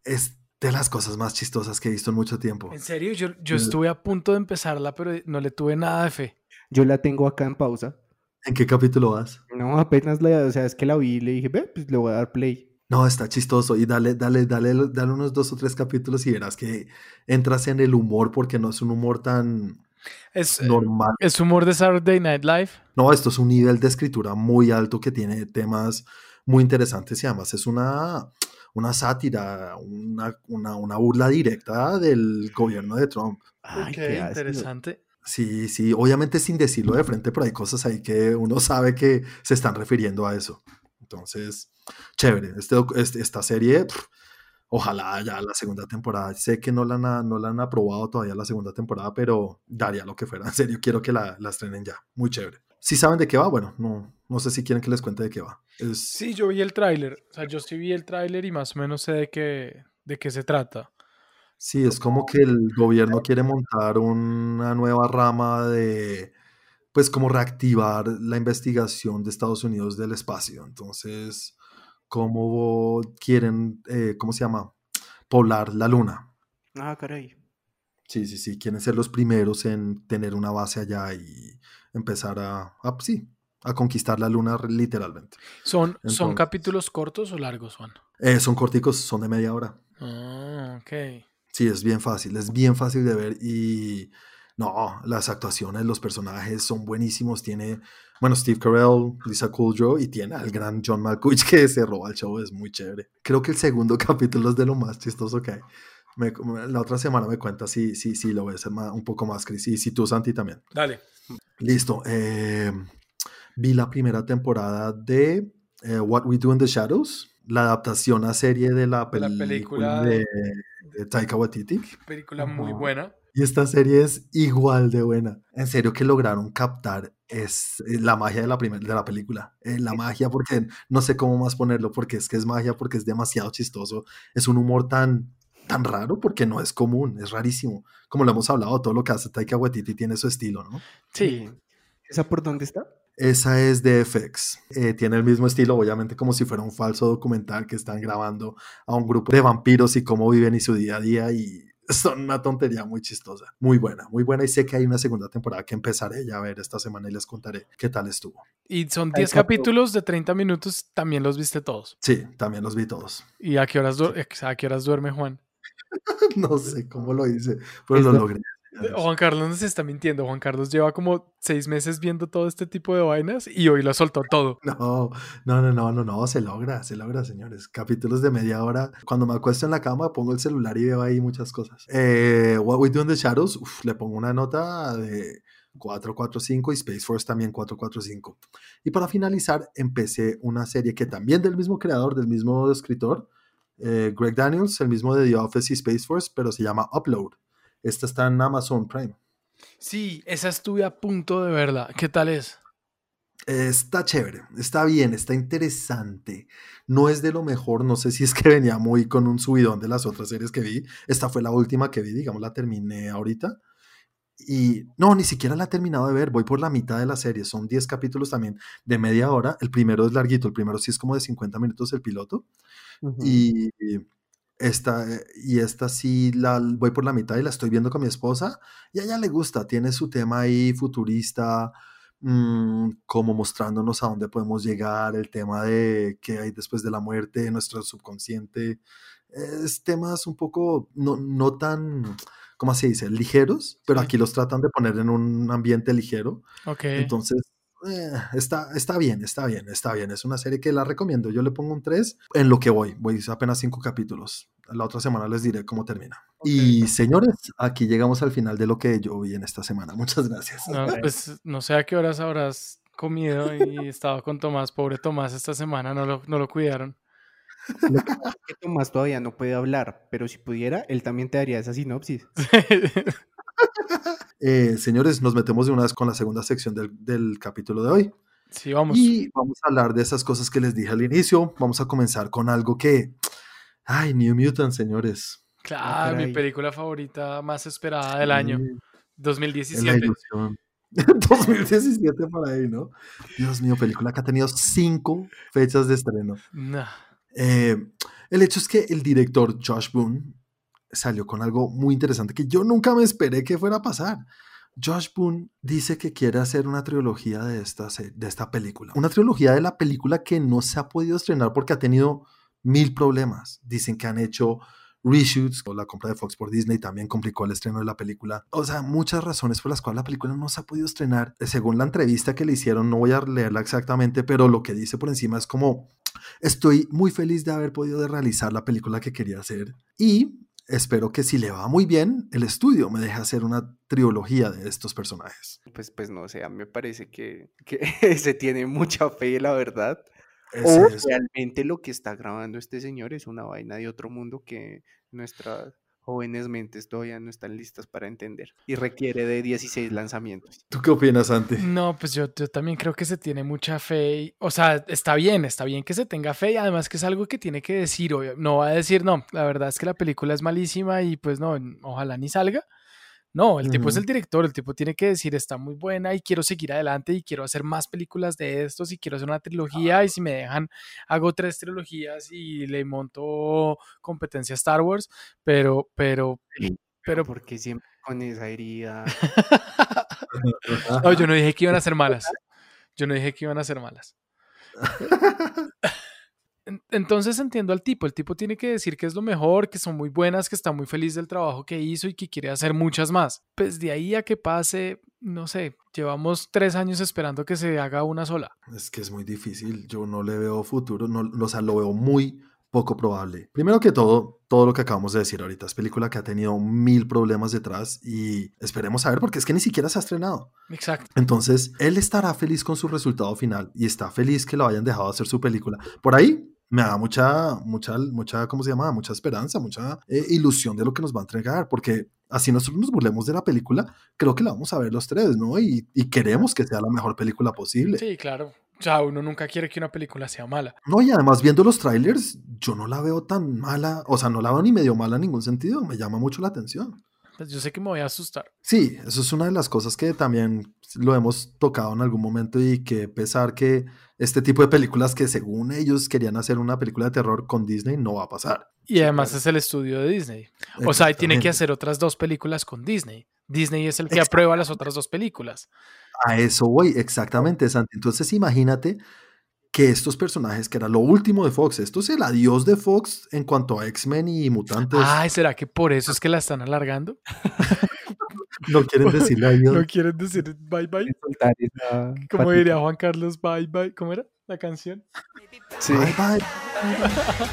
es de las cosas más chistosas que he visto en mucho tiempo. En serio, yo, yo estuve a punto de empezarla, pero no le tuve nada de fe. Yo la tengo acá en pausa. ¿En qué capítulo vas? No, apenas la, o sea, es que la vi y le dije, ve, pues le voy a dar play. No, está chistoso y dale, dale, dale, dale unos dos o tres capítulos y verás que entras en el humor porque no es un humor tan Es, normal. es humor de Saturday Night Live. No, esto es un nivel de escritura muy alto que tiene temas muy interesantes y además es una, una sátira, una, una, una burla directa del gobierno de Trump. Ay, qué interesante. Sí, sí, obviamente sin decirlo de frente, pero hay cosas ahí que uno sabe que se están refiriendo a eso. Entonces, chévere. Este, este- esta serie, pff, ojalá ya la segunda temporada. Sé que no la, han, no la han aprobado todavía la segunda temporada, pero daría lo que fuera. En serio, quiero que la, la estrenen ya. Muy chévere. Si saben de qué va, bueno, no, no sé si quieren que les cuente de qué va. Es, Sí, yo vi el tráiler. O sea, yo sí vi el tráiler y más o menos sé de qué, de qué se trata. Sí, es como que el gobierno quiere montar una nueva rama de, pues como reactivar la investigación de Estados Unidos del espacio. Entonces, cómo quieren, eh, ¿cómo se llama? Poblar la luna. Ah, caray. Sí, sí, sí, quieren ser los primeros en tener una base allá y empezar a, a, sí, a conquistar la luna literalmente. ¿Son, ¿Son capítulos cortos o largos, Juan? Eh, son corticos, son de media hora. Ah, ok. Sí, es bien fácil, es bien fácil de ver y no, las actuaciones, los personajes son buenísimos. Tiene, bueno, Steve Carell, Lisa Kudrow y tiene al gran John Malkovich que se roba el show, es muy chévere. Creo que el segundo capítulo es de lo más chistoso que hay. Me- la otra semana me cuenta si, si, si lo ves un poco más, Chris, y si tú, Santi, también. Dale. Listo. eh, vi la primera temporada de eh, What We Do in the Shadows, la adaptación a serie de la, la película de, de- Taika Waititi. Película muy buena. Y esta serie es igual de buena. En serio que lograron captar es eh, la magia de la, primer- de la película. Eh, la magia porque no sé cómo más ponerlo porque es que es magia porque es demasiado chistoso. Es un humor tan tan raro porque no es común, es rarísimo. Como lo hemos hablado, todo lo que hace Taika Waititi tiene su estilo, ¿no? Sí. ¿Esa por dónde está? Esa es de FX. Eh, tiene el mismo estilo, obviamente, como si fuera un falso documental que están grabando a un grupo de vampiros y cómo viven y su día a día. Y son una tontería muy chistosa, muy buena, muy buena y sé que hay una segunda temporada que empezaré ya a ver esta semana y les contaré qué tal estuvo. Y son 10 capítulos de 30 minutos, también los viste todos. Sí, también los vi todos. ¿Y a qué horas, a qué horas duerme Juan? no sé cómo lo hice, pero lo logré. Juan Carlos no se está mintiendo. Juan Carlos lleva como seis meses viendo todo este tipo de vainas y hoy lo soltó todo. No, no, no, no, no, no, se logra, se logra, señores. Capítulos de media hora. Cuando me acuesto en la cama, pongo el celular y veo ahí muchas cosas. Eh, What We Do in the Shadows, le pongo una nota de 445 y Space Force también 445. Y para finalizar, empecé una serie que también del mismo creador, del mismo escritor, eh, Greg Daniels, el mismo de The Office y Space Force, pero se llama Upload. Esta está en Amazon Prime. Sí, esa estuve a punto de verla. ¿Qué tal es? Está chévere, está bien, está interesante. No es de lo mejor, no sé si es que venía muy con un subidón de las otras series que vi. Esta fue la última que vi, digamos, la terminé ahorita. Y no, ni siquiera la he terminado de ver, voy por la mitad de la serie. Son 10 capítulos también de media hora. El primero es larguito, el primero sí es como de 50 minutos el piloto. Y esta, y esta sí la voy por la mitad y la estoy viendo con mi esposa y a ella le gusta, tiene su tema ahí futurista, mm, como mostrándonos a dónde podemos llegar, el tema de qué hay después de la muerte, nuestro subconsciente, es temas un poco no, no tan, ¿cómo se dice? Ligeros, pero aquí los tratan de poner en un ambiente ligero. Ok. Entonces eh, está, está bien, está bien, está bien. Es una serie que la recomiendo. Yo le pongo un 3 en lo que voy. Voy apenas 5 capítulos. La otra semana les diré cómo termina. Y señores, aquí llegamos al final de lo que yo vi en esta semana. Muchas gracias. No, pues no sé a qué horas habrás comido y estado con Tomás. Pobre Tomás, esta semana no lo, no lo cuidaron. que Tomás todavía no puede hablar, pero si pudiera, él también te daría esa sinopsis. Eh, señores, nos metemos de una vez con la segunda sección del, capítulo de hoy. Sí, vamos. Y vamos a hablar de esas cosas que les dije al inicio. Vamos a comenzar con algo que. Ay, New Mutant, señores. Claro, mi película favorita más esperada del año. 2017. 2017 por ahí, ¿no? Dios mío, película que ha tenido cinco fechas de estreno. Eh, el hecho es que el director Josh Boone salió con algo muy interesante que yo nunca me esperé que fuera a pasar. Josh Boone dice que quiere hacer una trilogía de esta, de esta película. Una trilogía de la película que no se ha podido estrenar porque ha tenido mil problemas. Dicen que han hecho reshoots o la compra de Fox por Disney también complicó el estreno de la película. O sea, muchas razones por las cuales la película no se ha podido estrenar. Según la entrevista que le hicieron, no voy a leerla exactamente, pero lo que dice por encima es como, estoy muy feliz de haber podido realizar la película que quería hacer y espero que si le va muy bien, el estudio me deje hacer una trilogía de estos personajes. Pues, pues no sé, a mí me parece que, que se tiene mucha fe, la verdad. o realmente lo que está grabando este señor es una vaina de otro mundo que nuestra jóvenes mentes todavía no están listas para entender y requiere de 16 lanzamientos. ¿Tú qué opinas, Santi? No, pues yo, yo también creo que se tiene mucha fe. o sea, está bien, está bien que se tenga fe y además que es algo que tiene que decir. No va a decir, no, la verdad es que la película es malísima y pues no, ojalá ni salga. No, el tipo es el director, el tipo tiene que decir está muy buena y quiero seguir adelante y quiero hacer más películas de estos y quiero hacer una trilogía y si me dejan hago tres trilogías y le monto competencia a Star Wars, pero, pero, pero... porque siempre con esa herida? no, yo no dije que iban a ser malas. Yo no dije que iban a ser malas. Entonces entiendo al tipo, el tipo tiene que decir que es lo mejor, que son muy buenas, que está muy feliz del trabajo que hizo y que quiere hacer muchas más. Pues de ahí a que pase, no sé, llevamos tres años esperando que se haga una sola. Es que es muy difícil, yo no le veo futuro, no, o sea, lo veo muy poco probable. Primero que todo, todo lo que acabamos de decir ahorita es película que ha tenido mil problemas detrás y esperemos a ver porque es que ni siquiera se ha estrenado. Exacto. Entonces, él estará feliz con su resultado final y está feliz que lo hayan dejado hacer su película. Por ahí me da mucha, mucha, mucha, ¿cómo se llama? Mucha esperanza, mucha eh, ilusión de lo que nos va a entregar, porque así nosotros nos burlemos de la película, creo que la vamos a ver los tres, ¿no? Y, y queremos que sea la mejor película posible. Sí, claro. O sea, uno nunca quiere que una película sea mala. No, y además viendo los trailers, yo no la veo tan mala, o sea, no la veo ni medio mala en ningún sentido, me llama mucho la atención. Pues yo sé que me voy a asustar. Sí, eso es una de las cosas que también lo hemos tocado en algún momento y que pesar que este tipo de películas que según ellos querían hacer una película de terror con Disney no va a pasar. Y además es el estudio de Disney. O sea, tienen que hacer otras dos películas con Disney. Disney es el que aprueba las otras dos películas. A eso voy, exactamente, Santi. Entonces imagínate que estos personajes, que era lo último de Fox, esto es el adiós de Fox en cuanto a X-Men y mutantes. Ay, ¿será que por eso es que la están alargando? no quieren decirle adiós. No quieren decir bye bye. Como diría Juan Carlos, bye bye. ¿Cómo era la canción? Sí. Bye bye.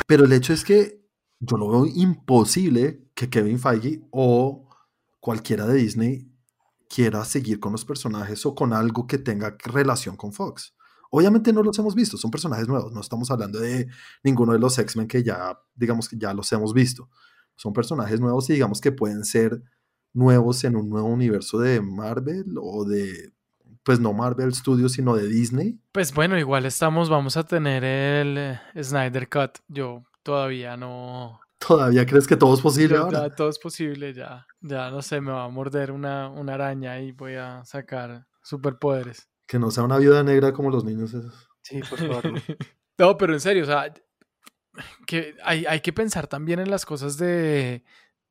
Pero el hecho es que yo lo veo imposible que Kevin Feige o cualquiera de Disney quiera seguir con los personajes o con algo que tenga relación con Fox. Obviamente no los hemos visto, son personajes nuevos, no estamos hablando de ninguno de los X-Men que ya, digamos que ya los hemos visto. Son personajes nuevos y digamos que pueden ser nuevos en un nuevo universo de Marvel o de, pues no Marvel Studios, sino de Disney. Pues bueno, igual estamos, vamos a tener el eh, Snyder Cut. Yo todavía no... ¿Todavía crees que todo es posible ahora? Ya, todo es posible, ya. Ya, no sé, me va a morder una, una araña y voy a sacar superpoderes. Que no sea una viuda negra como los niños esos. Sí, por favor. No, pero en serio, o sea, que hay, hay, que pensar también en las cosas de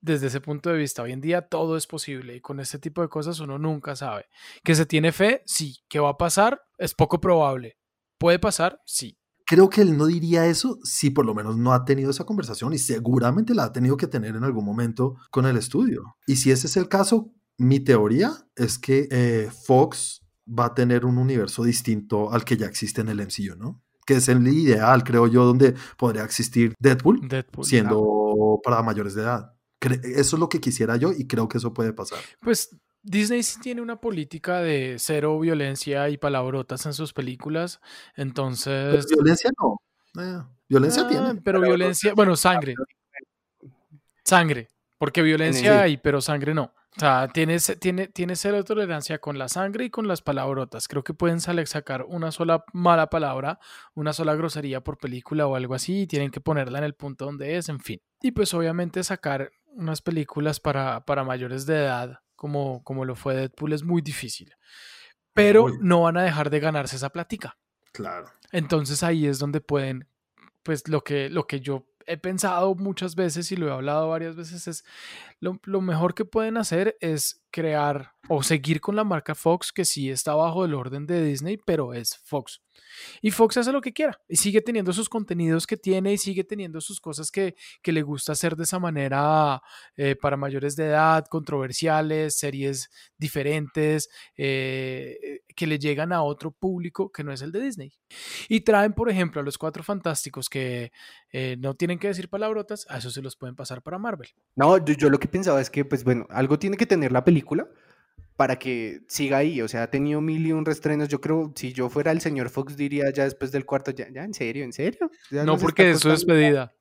desde ese punto de vista. Hoy en día todo es posible y con este tipo de cosas uno nunca sabe. ¿Que se tiene fe? Sí. ¿Que va a pasar? Es poco probable. ¿Puede pasar? Sí. Creo que él no diría eso si por lo menos no ha tenido esa conversación y seguramente la ha tenido que tener en algún momento con el estudio. Y si ese es el caso, mi teoría es que eh, Fox va a tener un universo distinto al que ya existe en el MCU, ¿no? Que es el ideal, creo yo, donde podría existir Deadpool, siendo para mayores de edad. Eso es lo que quisiera yo y creo que eso puede pasar. Pues Disney sí tiene una política de cero violencia y palabrotas en sus películas, entonces... violencia no. Eh, violencia ah, tiene. Pero violencia, bueno, sangre. Sangre. Porque violencia hay, pero sangre no. O sea, tiene, tiene, tiene cero tolerancia con la sangre y con las palabrotas. Creo que pueden sacar una sola mala palabra, una sola grosería por película o algo así, y tienen que ponerla en el punto donde es, en fin. Y pues obviamente sacar unas películas para, para mayores de edad, como, como lo fue Deadpool, es muy difícil. Pero no van a dejar de ganarse esa plática. Claro. Entonces ahí es donde pueden, pues lo que, lo que yo he pensado muchas veces y lo he hablado varias veces, es lo, mejor que pueden hacer es crear o seguir con la marca Fox, que sí está bajo el orden de Disney, pero es Fox. Y Fox hace lo que quiera y sigue teniendo sus contenidos que tiene y sigue teniendo sus cosas que, que le gusta hacer de esa manera eh, para mayores de edad, controversiales, series diferentes, eh, que le llegan a otro público que no es el de Disney. Y traen, por ejemplo, a los cuatro fantásticos que eh, no tienen que decir palabrotas, a eso se los pueden pasar para Marvel. No, yo, yo lo que pensaba es que, pues bueno, algo tiene que tener la película para que siga ahí. O sea, ha tenido mil y un restrenos. Yo creo, si yo fuera el señor Fox, diría ya después del cuarto, ya, ya en serio, en serio. no, porque es su despedida.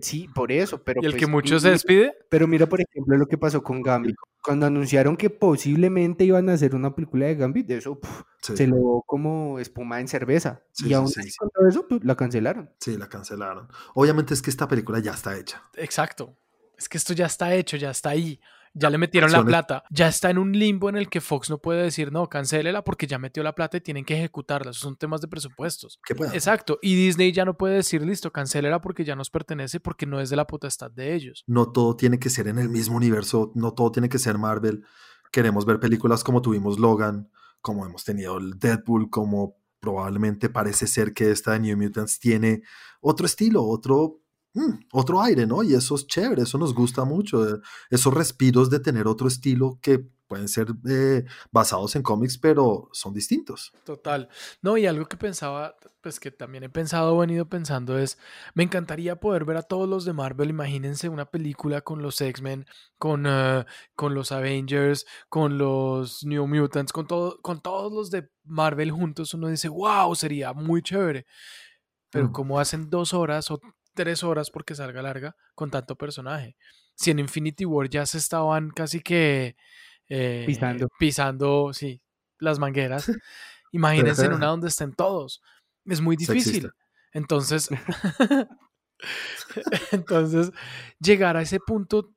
Sí, por eso. Pero ¿Y el pues que mucho se despide? Pero mira, por ejemplo, lo que pasó con Gambit. Cuando anunciaron que posiblemente iban a hacer una película de Gambit, eso se lo como espuma en cerveza. y aún así, con todo eso, pues, la cancelaron. Sí, la cancelaron. Obviamente es que esta película ya está hecha. Exacto. Es que esto ya está hecho, ya está ahí ya le metieron la plata, ya está en un limbo en el que Fox no puede decir, no, cancélela porque ya metió la plata y tienen que ejecutarla. Esos son temas de presupuestos. Exacto. Y Disney ya no puede decir, listo, cancélela porque ya nos pertenece porque no es de la potestad de ellos. No todo tiene que ser en el mismo universo, no todo tiene que ser Marvel. Queremos ver películas como tuvimos Logan, como hemos tenido el Deadpool, como probablemente parece ser que esta de New Mutants tiene otro estilo, otro Mm, otro aire, ¿no? Y eso es chévere, eso nos gusta mucho, eh, esos respiros de tener otro estilo que pueden ser eh, basados en cómics, pero son distintos. Total. No, y algo que pensaba, pues que también he pensado, venido pensando es, me encantaría poder ver a todos los de Marvel, imagínense una película con los X-Men, con, eh, con los Avengers, con los New Mutants, con, todo, con todos los de Marvel juntos, uno dice, wow, sería muy chévere. Pero mm. como hacen dos horas o tres horas porque salga larga con tanto personaje. Si en Infinity War ya se estaban casi que eh, pisando. pisando, sí, las mangueras, imagínense en una donde estén todos. Es muy difícil. Entonces, entonces, llegar a ese punto,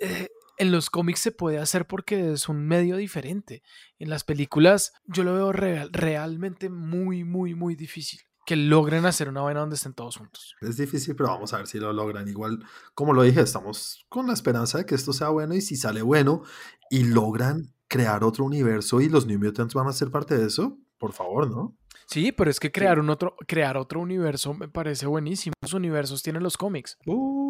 eh, en los cómics se puede hacer porque es un medio diferente. En las películas yo lo veo real, realmente muy, muy, muy difícil que logren hacer una vaina donde estén todos juntos. Es difícil, pero vamos a ver si lo logran. Igual, como lo dije, estamos con la esperanza de que esto sea bueno y si sale bueno y logran crear otro universo y los New Mutants van a ser parte de eso, por favor, ¿no? Sí, pero es que crear un otro, crear otro universo me parece buenísimo. Los universos tienen los cómics. Uh,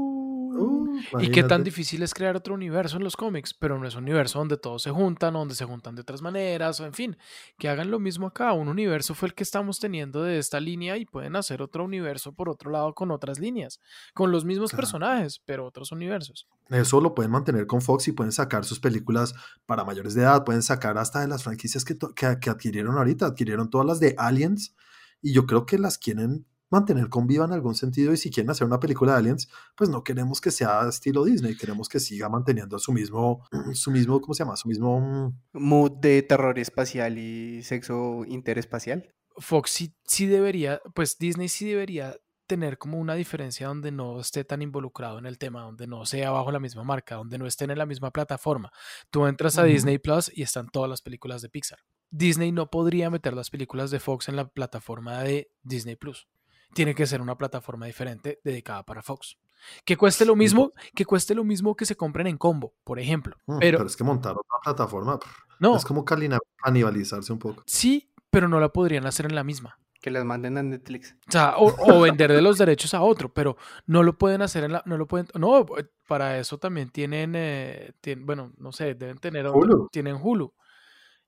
y qué tan difícil es crear otro universo en los cómics, pero no es un universo donde todos se juntan, donde se juntan de otras maneras, o en fin, que hagan lo mismo acá. Un universo fue el que estamos teniendo de esta línea y pueden hacer otro universo por otro lado con otras líneas, con los mismos Claro. personajes, pero otros universos. Eso lo pueden mantener con Fox y pueden sacar sus películas para mayores de edad, pueden sacar hasta de las franquicias que, que, que adquirieron ahorita, adquirieron todas las de Aliens y yo creo que las quieren mantener con viva en algún sentido y si quieren hacer una película de Aliens, pues no queremos que sea estilo Disney, queremos que siga manteniendo su mismo, su mismo, ¿cómo se llama? Su mismo... Mood de terror espacial y sexo interespacial. Fox sí, sí debería, pues Disney sí debería tener como una diferencia donde no esté tan involucrado en el tema, donde no sea bajo la misma marca, donde no estén en la misma plataforma. Tú entras a. Disney Plus y están todas las películas de Pixar. Disney no podría meter las películas de Fox en la plataforma de Disney Plus. Tiene que ser una plataforma diferente dedicada para Fox. Que cueste lo mismo, que cueste lo mismo que se compren en combo, por ejemplo. mm, Pero pero es que montar otra plataforma pff, no, es como canibalizarse un poco. sí, pero no la podrían hacer en la misma. Que las manden a Netflix. O sea, o, o vender de los derechos a otro, pero no lo pueden hacer en la, no lo pueden, no, para eso también tienen, eh, bueno, no sé, deben tener otro- Hulu. tienen Hulu.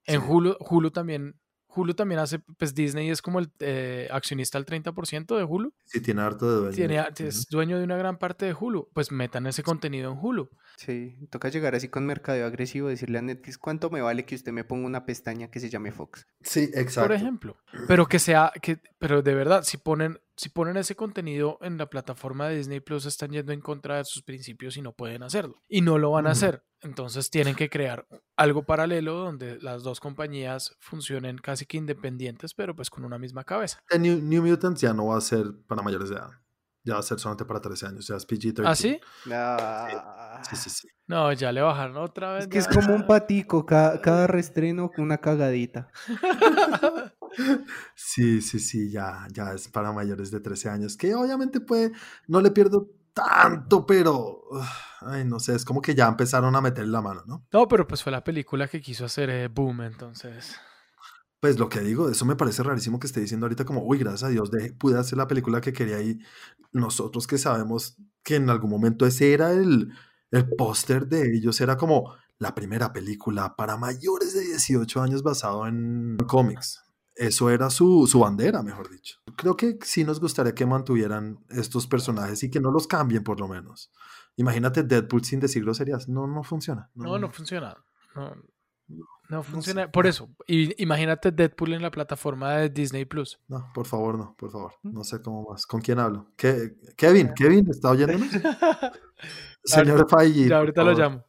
En Sí. Hulu, Hulu también, Hulu también hace, pues Disney es como el eh, accionista al 30% de Hulu, Si tiene harto de dueño. tiene, es dueño de una gran parte de Hulu, pues metan ese contenido en Hulu. Sí, toca llegar así con mercadeo agresivo, decirle a Netflix cuánto me vale que usted me ponga una pestaña que se llame Fox. Sí, exacto. por ejemplo. Pero que sea, que, pero de verdad, si ponen, si ponen ese contenido en la plataforma de Disney Plus, están yendo en contra de sus principios y no pueden hacerlo. Y no lo van a hacer. Entonces tienen que crear algo paralelo donde las dos compañías funcionen casi que independientes, pero pues con una misma cabeza. New, New Mutants ya no va a ser para mayores de edad. Ya va a ser solamente para 13 años. Ya es PG-13. ¿Ah, sí? Ah, Sí, sí, sí. No, ya le bajaron otra vez. Es que es como un patico, cada, cada reestreno con una cagadita. Sí, sí, sí, ya, ya es para mayores de 13 años. Que obviamente puede, no le pierdo tanto, pero, ay, no sé, es como que ya empezaron a meter la mano, ¿no? No, pero pues fue la película que quiso hacer eh, Boom, entonces. Pues lo que digo, eso me parece rarísimo que esté diciendo ahorita como, uy, gracias a Dios, pude hacer la película que quería y nosotros que sabemos que en algún momento ese era el, el póster de ellos, era como la primera película para mayores de 18 años basado en cómics. Eso era su, su bandera, mejor dicho. Creo que sí nos gustaría que mantuvieran estos personajes y que no los cambien por lo menos. Imagínate Deadpool sin decir groserías. No, no funciona. No, no funciona. No, no no funciona. sé. Por eso, y, imagínate Deadpool en la plataforma de Disney Plus. No, por favor, no, por favor. No sé cómo más. ¿Con quién hablo? ¿Qué- Kevin, Kevin, ¿está oyéndonos? Señor por ahorita lo llamo.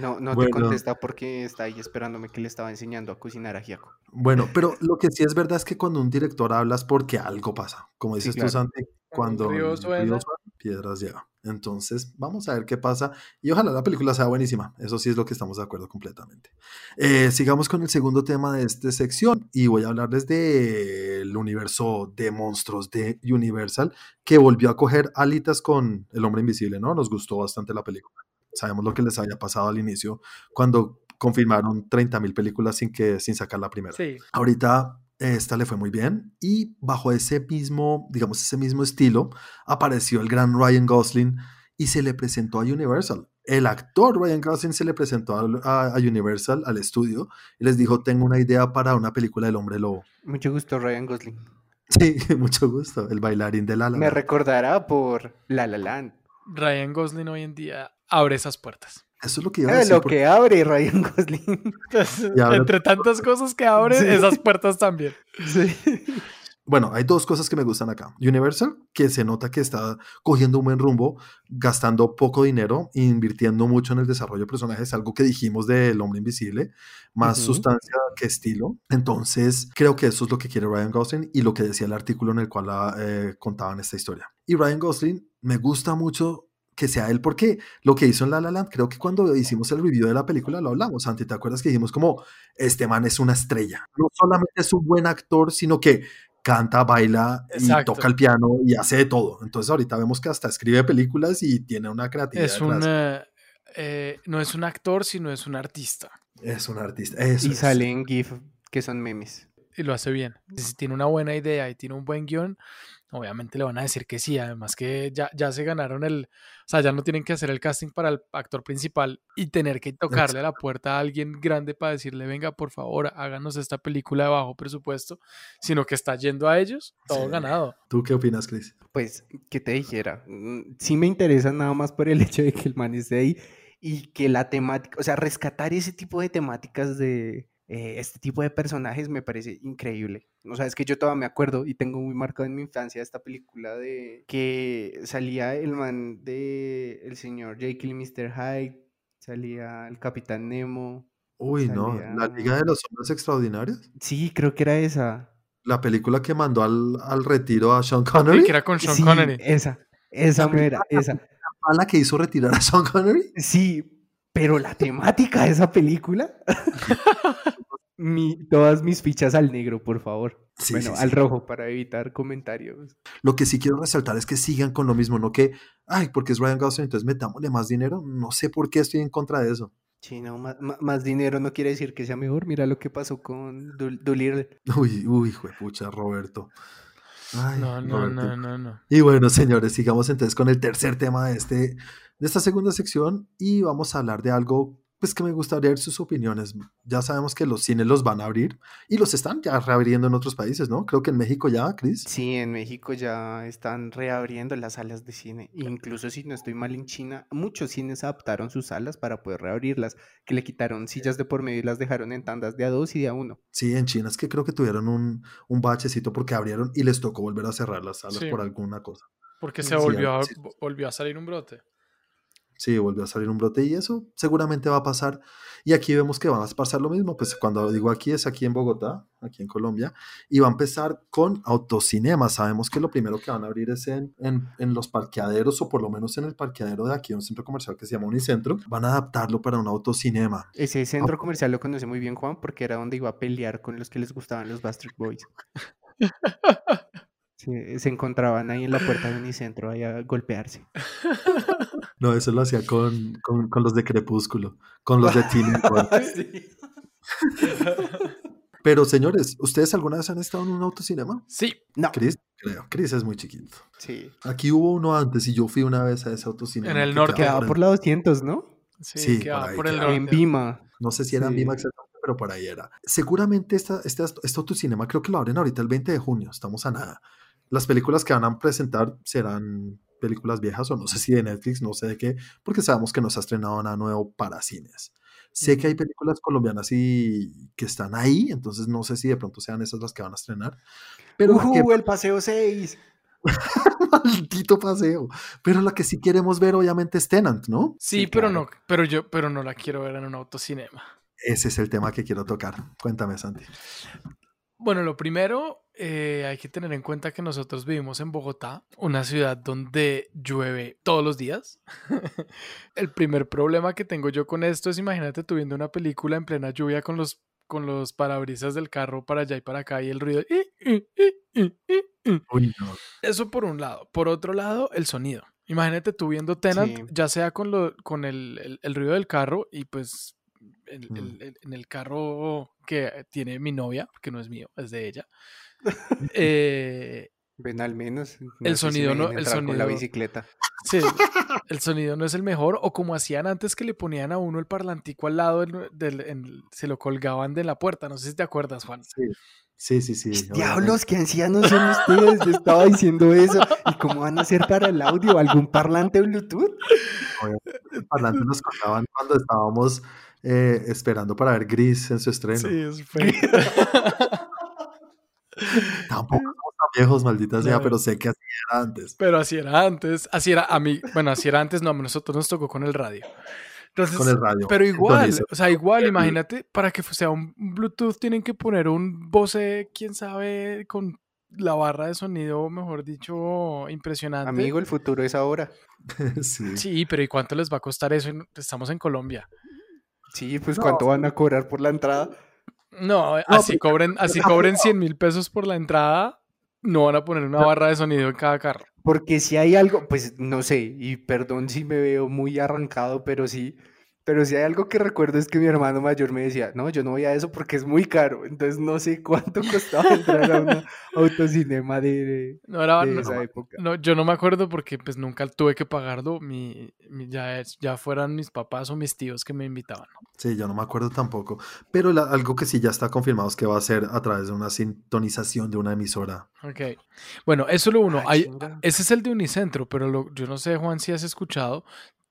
No, no Bueno. te contesta porque está ahí esperándome que le estaba enseñando a cocinar a Giaco. Bueno, pero lo que sí es verdad es que cuando un director habla es porque algo pasa. Como Sí, dices tú. Santi, Cuando río río suena. Piedras lleva. Entonces, vamos a ver qué pasa. Y ojalá la película sea buenísima. Eso sí es lo que estamos de acuerdo completamente. Eh, sigamos con el segundo tema de esta sección y voy a hablarles del universo de monstruos de Universal que volvió a coger alitas con El Hombre Invisible, ¿no? Nos gustó bastante la película. Sabemos lo que les había pasado al inicio cuando confirmaron 30.000 películas sin, que, sin sacar la primera. Sí. Ahorita esta le fue muy bien y bajo ese mismo, digamos, ese mismo estilo apareció el gran Ryan Gosling y se le presentó a Universal. El actor Ryan Gosling se le presentó a, a- a Universal, al estudio, y les dijo, tengo una idea para una película del hombre lobo. Mucho gusto, Ryan Gosling. Sí, mucho gusto, el bailarín de La La Me recordará por La La Land. Ryan Gosling hoy en día abre esas puertas. Eso es lo que iba a Ah, decir. lo porque- que abre Ryan Gosling. Ahora- Entre tantas cosas que abre, Sí. esas puertas también. Sí. Bueno, hay dos cosas que me gustan acá. Universal, que se nota que está cogiendo un buen rumbo, gastando poco dinero, invirtiendo mucho en el desarrollo de personajes, algo que dijimos del hombre invisible, más sustancia que estilo. Entonces, creo que eso es lo que quiere Ryan Gosling y lo que decía el artículo en el cual ah, eh, contaban esta historia. Y Ryan Gosling me gusta mucho que sea él, porque lo que hizo en La La Land, creo que cuando hicimos el review de la película lo hablamos, Santi, ¿te acuerdas que dijimos como, este man es una estrella? No solamente es un buen actor, sino que canta, baila y Exacto. toca el piano y hace de todo. Entonces ahorita vemos que hasta escribe películas y tiene una creatividad. Es un, eh, eh, no es un actor, sino es un artista. Es un artista. Eso Y es. sale en GIF, que son memes. Y lo hace bien. Si tiene una buena idea y tiene un buen guion, obviamente le van a decir que sí. Además que ya, ya se ganaron el... O sea, ya no tienen que hacer el casting para el actor principal y tener que tocarle a la puerta a alguien grande para decirle, venga, por favor, háganos esta película de bajo presupuesto, sino que está yendo a ellos, todo Sí. ganado. ¿Tú qué opinas, Chris? Pues, ¿qué te dijera? Mm, Sí me interesa nada más por el hecho de que el man esté ahí y que la temática, o sea, rescatar ese tipo de temáticas de eh, este tipo de personajes me parece increíble. O sea, es que yo todavía me acuerdo y tengo muy marcado en mi infancia esta película de que salía el man de el señor Jekyll y Mr. Hyde, salía el Capitán Nemo. Uy, no. La Liga de los Hombres Extraordinarios. Sí, creo que era esa. La película que mandó al, al retiro a Sean Connery. Y que era con Sean Sí, Connery. esa, esa La mera, esa. ¿A la que hizo retirar a Sean Connery? Sí, pero la temática de esa película. Mi- todas mis fichas al negro, por favor. Sí, bueno, sí, al rojo para evitar comentarios. Lo que sí quiero resaltar es que sigan con lo mismo, no que, ay, porque es Ryan Gosling, entonces metámosle más dinero. No sé por qué estoy en contra de eso. Sí, no, más, dinero no quiere decir que sea mejor. Mira lo que pasó con Dul- Doolittle. Uy, uy, pucha, Roberto. Ay, No, no, Roberto. no, no, no. Y bueno, señores, sigamos entonces con el tercer tema de, este, de esta segunda sección y vamos a hablar de algo pues que me gustaría ver sus opiniones. Ya sabemos que los cines los van a abrir y los están ya reabriendo en otros países, ¿no? Creo que en México ya, Chris. Sí, en México ya están reabriendo las salas de cine. Incluso si no estoy mal en China, muchos cines adaptaron sus salas para poder reabrirlas, que le quitaron sillas de por medio y las dejaron en tandas de a dos y de a uno. Sí, en China es que creo que tuvieron un, un bachecito porque abrieron y les tocó volver a cerrar las salas Sí. por alguna cosa. Porque Sí, se volvió, a, sí. volvió a salir un brote. Sí, volvió a salir un brote y eso seguramente va a pasar. Y aquí vemos que va a pasar lo mismo. Pues cuando digo aquí es aquí en Bogotá, aquí en Colombia, y va a empezar con autocinema. Sabemos que lo primero que van a abrir es en, en, en los parqueaderos o por lo menos en el parqueadero de aquí, un centro comercial que se llama Unicentro. Van a adaptarlo para un autocinema. Ese centro comercial lo conoce muy bien Juan porque era donde iba a pelear con los que les gustaban los Bastard Boys. Sí, se encontraban ahí en la puerta de Unicentro ahí a golpearse. No, eso lo hacía con, con, con los de Crepúsculo, con los de Teen. Sí. Pero señores, ¿ustedes alguna vez han estado en un autocinema? Sí, No, Chris, creo. Chris es muy chiquito. sí. Aquí hubo uno antes y yo fui una vez a ese autocinema. En el que norte. quedaba Quedaba por la 200, ¿no? sí, Sí, quedaba por ahí, por el quedaba En norte. Vima. No sé si era en Sí. Vima exactamente, pero por ahí era. Seguramente esta, este, este autocinema creo que lo abren ahorita el 20 de junio, estamos a nada. Las películas que van a presentar serán películas viejas o no sé si de Netflix, no sé de qué, porque sabemos que no se ha estrenado nada nuevo para cines. Sé que hay películas colombianas y que están ahí, entonces no sé si de pronto sean esas las que van a estrenar. Pero que- Ujú, el paseo 6. maldito paseo. Pero la que sí queremos ver obviamente es Tenant, ¿no? Sí, Sí, pero claro. no, pero yo, pero no la quiero ver en un autocinema. Ese es el tema que quiero tocar. Cuéntame, Santi. Bueno, lo primero, eh, hay que tener en cuenta que nosotros vivimos en Bogotá, una ciudad donde llueve todos los días. El primer problema que tengo yo con esto es, imagínate tú viendo una película en plena lluvia con los, con los parabrisas del carro para allá y para acá y el ruido. Uy, no. Eso por un lado. Por otro lado, el sonido. Imagínate tú viendo Tenant, Sí. ya sea con, lo, con el, el- el ruido del carro y pues el- Mm. el- el- en el carro que tiene mi novia, que no es mío, es de ella. Eh, Ven al menos. El sé si sonido me no- el entrar Con la sonido- bicicleta. sí, el sonido no es el mejor, o como hacían antes que le ponían a uno el parlantico al lado, del, del- en- se lo colgaban de la puerta, no sé si te acuerdas, Juan. Sí, sí, sí. sí, obviamente. Diablos, qué ancianos son ustedes. Yo estaba diciendo eso. ¿Y cómo van a hacer para el audio? ¿Algún parlante Bluetooth? El parlante nos contaban cuando estábamos eh, esperando para ver Gris en su estreno. Sí, es feo. Tampoco somos tan viejos, maldita sea, No. pero sé que así era antes. Pero así era antes, así era a mí, bueno, así era antes, no, a nosotros nos tocó con el radio. Entonces, Con el radio. pero igual, o sea, igual, imagínate, para que sea un Bluetooth tienen que poner un Bose, quién sabe, con la barra de sonido, mejor dicho, impresionante. Amigo, el futuro es ahora. sí. Sí, pero ¿y cuánto les va a costar eso? Estamos en Colombia. Sí, pues No. ¿cuánto van a cobrar por la entrada? No, así pero- cobren, así cobren 100 mil pesos por la entrada, no van a poner una barra de sonido en cada carro. Porque si hay algo, pues no sé, y perdón si me veo muy arrancado, pero sí, pero si hay algo que recuerdo es que mi hermano mayor me decía, no, yo no voy a eso porque es muy caro, entonces no sé cuánto costaba entrar a una autocinema de, de- No era, de no, esa época. no, yo no me acuerdo porque pues nunca tuve que pagarlo, mi, mi- ya, ya fueran mis papás o mis tíos que me invitaban. Sí, yo no me acuerdo tampoco. Pero la- algo que sí ya está confirmado es que va a ser a través de una sintonización de una emisora. Ok. Bueno, eso es lo uno. Ah, Hay, ese es el de Unicentro, pero lo- yo no sé, Juan, si has escuchado,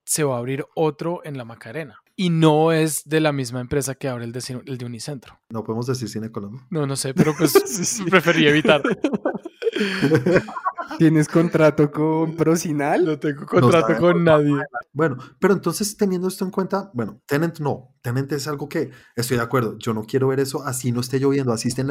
se va a abrir otro en la Macarena. Y no es de la misma empresa que abre el de, el de Unicentro. No podemos decir Cine Colombia. No, no sé, pero pues Sí, sí. preferí evitar. ¿Tienes contrato con Procinal? No tengo contrato con nadie. Bueno, pero entonces teniendo esto en cuenta, bueno, Tenant no, Tenant es algo que estoy de acuerdo, yo no quiero ver eso así no esté lloviendo, así estén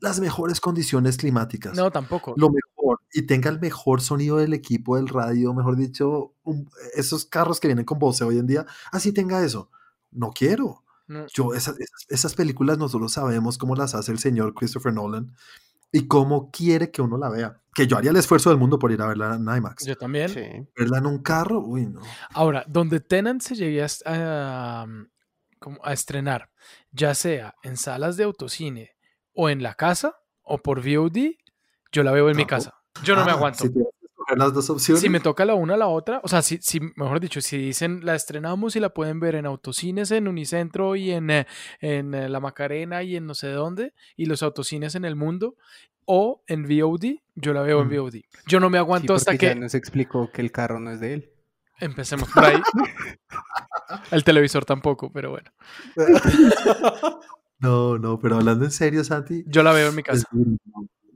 las mejores condiciones climáticas, No, tampoco. lo mejor y tenga el mejor sonido del equipo del radio, mejor dicho, un- esos carros que vienen con voz hoy en día, así tenga eso. No quiero. No. Yo, esas, esas, películas nosotros sabemos cómo las hace el señor Christopher Nolan y cómo quiere que uno la vea. Que yo haría el esfuerzo del mundo por ir a verla en IMAX. Yo también. Sí. Verla en un carro, uy, no. Ahora, donde Tenant se llegue a, est- a, estrenar, ya sea en salas de autocine o en la casa o por VOD, yo la veo en mi Tampoco. casa. Yo no me Ah, aguanto. Si tienes que escoger las dos opciones. Si me toca la una, la otra, o sea, si, si, mejor dicho, si dicen la estrenamos y la pueden ver en autocines en Unicentro y en, eh, en eh, La Macarena y en no sé dónde, y los autocines en el mundo, o en VOD, yo la veo en Mm. VOD. Yo no me Sí, aguanto hasta ya que nos explicó que el carro no es de él. empecemos por ahí. El televisor tampoco, pero bueno. No, no, pero hablando en serio, Santi. Yo la veo en mi es casa. duro.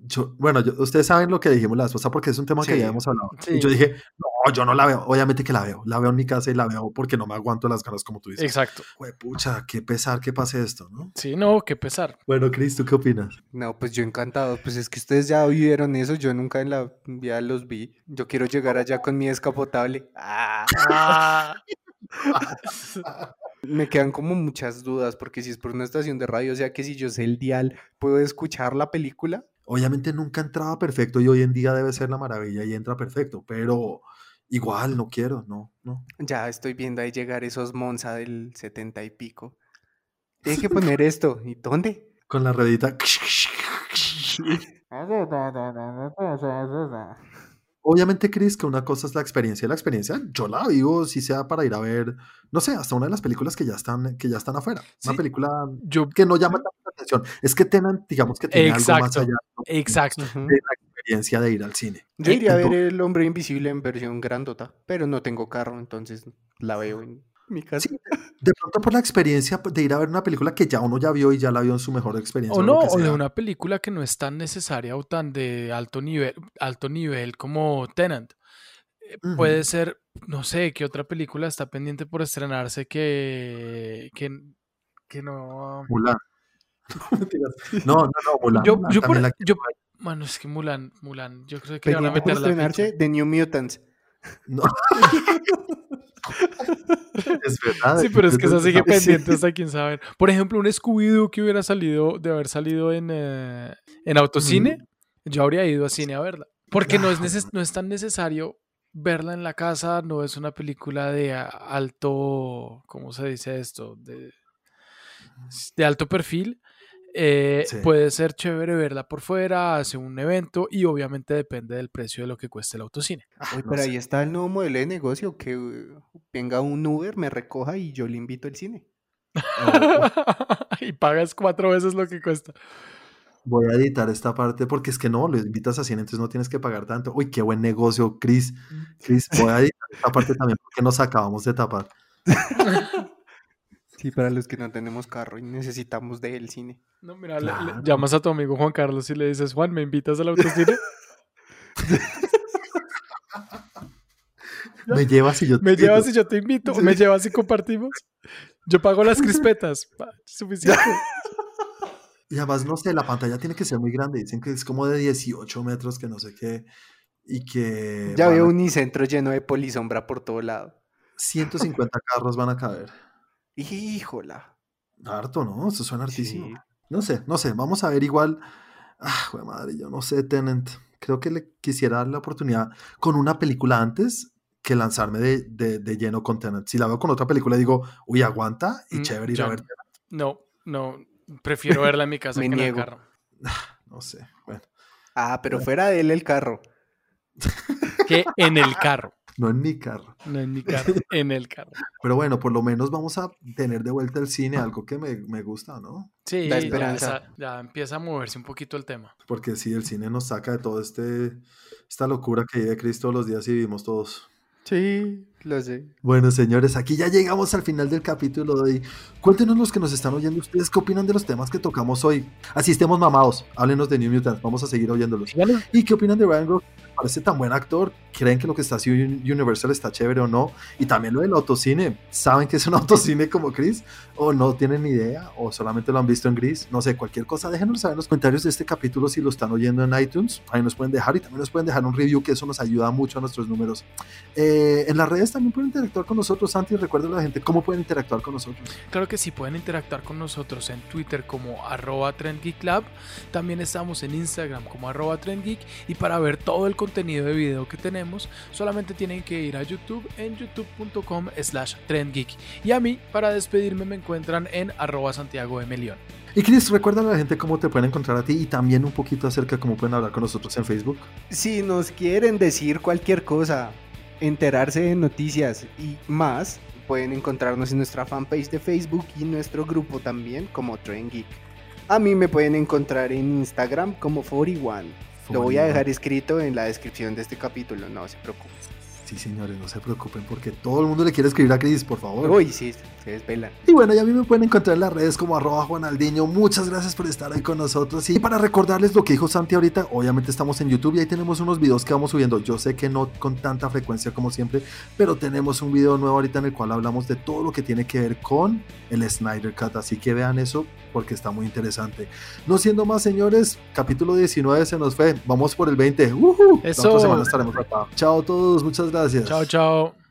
Yo- bueno, yo- ustedes saben lo que dijimos la esposa porque es un tema que ya hemos hablado. sí. Y yo dije, no, yo no la veo. Obviamente que la veo. La veo en mi casa y la veo porque no me aguanto las ganas, como tú dices. Exacto. Jue pucha, qué pesar que pase esto, ¿no? Sí, no, qué pesar. Bueno, Cris, ¿tú qué opinas? No, pues yo encantado. Pues es que ustedes ya vivieron eso, yo nunca en la vida los vi. Yo quiero llegar allá con mi escapotable. Ah, me quedan como muchas dudas, porque si es por una estación de radio, o sea que si yo sé el dial, ¿puedo escuchar la película? Obviamente nunca entraba perfecto y hoy en día debe ser la maravilla y entra perfecto, pero igual no quiero, no, no. Ya estoy viendo ahí llegar esos Monza del setenta y pico. Tienes que poner esto. ¿Y dónde? Con la redita. Obviamente, Chris, que una cosa es la experiencia. y La experiencia yo la vivo, si sea para ir a ver, no sé, hasta una de las películas que ya están, que ya están afuera. Sí. Una película Yo, que no llama tanto la atención. Es que tengan, digamos que tiene algo más Exacto. allá exacto. Ujú. de la experiencia de ir al cine. Yo Eh, iría a ver El Hombre Invisible en versión grandota, pero no tengo carro, entonces la veo en mi casa. Sí, de pronto por la experiencia de ir a ver una película que ya uno ya vio y ya la vio en su mejor experiencia. O no, o de una película que no es tan necesaria o tan de alto nivel, alto nivel como Tenant. Eh. Puede ser, no sé, qué otra película está pendiente por estrenarse que, que, que no. Mulan. No, no, no, Mulan. Yo, Mulan yo, por- también la yo- quiero ver. bueno, es que Mulan, Mulan, yo creo que van a por meter la estrenarse. The New Mutants. No. es verdad. Sí, pero es que esa sigue pendiente hasta quién sabe. Por ejemplo, un Scooby-Doo que hubiera salido, de haber salido en, eh, en autocine, yo habría ido a cine a verla. Porque no es, neces- no es tan necesario verla en la casa, no es una película de alto, ¿cómo se dice esto? De, de alto perfil. Eh, Sí. Puede ser chévere verla por fuera, hace un evento y obviamente depende del precio de lo que cueste el autocine. Uy, no pero sé. ahí está el nuevo modelo de negocio, que uh, venga un Uber, me recoja y yo le invito al cine. y pagas cuatro veces lo que cuesta. Voy a editar esta parte porque es que no, lo invitas a cine, entonces no tienes que pagar tanto. Uy, qué buen negocio, Chris. Chris, voy a editar esta parte también porque nos acabamos de tapar. Sí, para los que no tenemos carro y necesitamos de el cine. No, mira, le- le Claro. llamas a tu amigo Juan Carlos y le dices, Juan, ¿me invitas al autocine? Me llevas y yo te ¿Me invito. llevas y yo te invito? ¿Me llevas y compartimos? Yo pago las crispetas. Pa, Suficiente. Y además, no sé, la pantalla tiene que ser muy grande. Dicen que es como de 18 metros, que no sé qué. y que Ya veo a- un unicentro lleno de polisombra por todo lado. 150 carros van a caber. Híjola. Harto, ¿no? Eso suena hartísimo. Sí. No sé, no sé. Vamos a ver igual. Ah, jue madre, yo no sé, Tenant. Creo que le quisiera dar la oportunidad con una película antes que lanzarme de, de- de lleno con Tenant. Si la veo con otra película, digo, uy, aguanta y Mm, chévere ir a yo ver. No, no, prefiero verla en mi casa Me que en el niego. carro. No sé. Bueno, Ah, pero fuera de él el carro. Que en el carro, no en mi carro. no en mi carro, en el carro. Pero bueno, por lo menos vamos a tener de vuelta el cine, algo que me, me gusta, ¿no? Sí, ya, esperanza. ya empieza a moverse un poquito el tema. Porque sí, el cine nos saca de todo este esta locura que vive Cristo todos los días y vivimos todos. Sí, lo sé. Bueno, señores, aquí ya llegamos al final del capítulo de hoy. Cuéntenos los que nos están oyendo ustedes qué opinan de los temas que tocamos hoy. Así estemos mamados, háblenos de New Mutants, vamos a seguir oyéndolos. ¿Y qué opinan de Ryan Gosling? ¿Les ¿Parece tan buen actor? ¿Creen que lo que está haciendo Un- Universal está chévere o no? Y también lo del autocine. ¿Saben que es un autocine como Chris? ¿O no tienen ni idea? ¿O solamente lo han visto en gris? No sé, cualquier cosa. Déjenos saber en los comentarios de este capítulo si lo están oyendo en iTunes. Ahí nos pueden dejar y también nos pueden dejar un review que eso nos ayuda mucho a nuestros números. Eh, en las redes también pueden interactuar con nosotros. Santi, recuerda a la gente cómo pueden interactuar con nosotros. Claro que sí, pueden interactuar con nosotros en Twitter como trendgeeklab. También estamos en Instagram como trendgeek. Y para ver todo el contenido de video que tenemos, solamente tienen que ir a YouTube en youtube.com slash trendgeek. Y a mí, para despedirme, me encuentran en arroba Santiago M. León. Y Chris, recuerda a la gente cómo te pueden encontrar a ti y también un poquito acerca de cómo pueden hablar con nosotros en Facebook. Si nos quieren decir cualquier cosa, enterarse de noticias y más, pueden encontrarnos en nuestra fanpage de Facebook y nuestro grupo también como Trend Geek. A mí me pueden encontrar en Instagram como 41. Lo voy a dejar escrito en la descripción de este capítulo, no se preocupen. Sí, señores, no se preocupen porque todo el mundo le quiere escribir a Chris, por favor. Uy, sí, se desvelan. Y bueno, ya a mí me pueden encontrar en las redes como arroba Juanaldiño. Muchas gracias por estar ahí con nosotros. Y para recordarles lo que dijo Santi ahorita, obviamente estamos en YouTube y ahí tenemos unos videos que vamos subiendo. Yo sé que no con tanta frecuencia como siempre, pero tenemos un video nuevo ahorita en el cual hablamos de todo lo que tiene que ver con el Snyder Cut. Así que vean eso porque está muy interesante. No siendo más, señores, capítulo 19 se nos fue. Vamos por el 20. ¡Uhú! La Eso. otra semana estaremos acá. Chao a todos, muchas gracias. Chao, chao.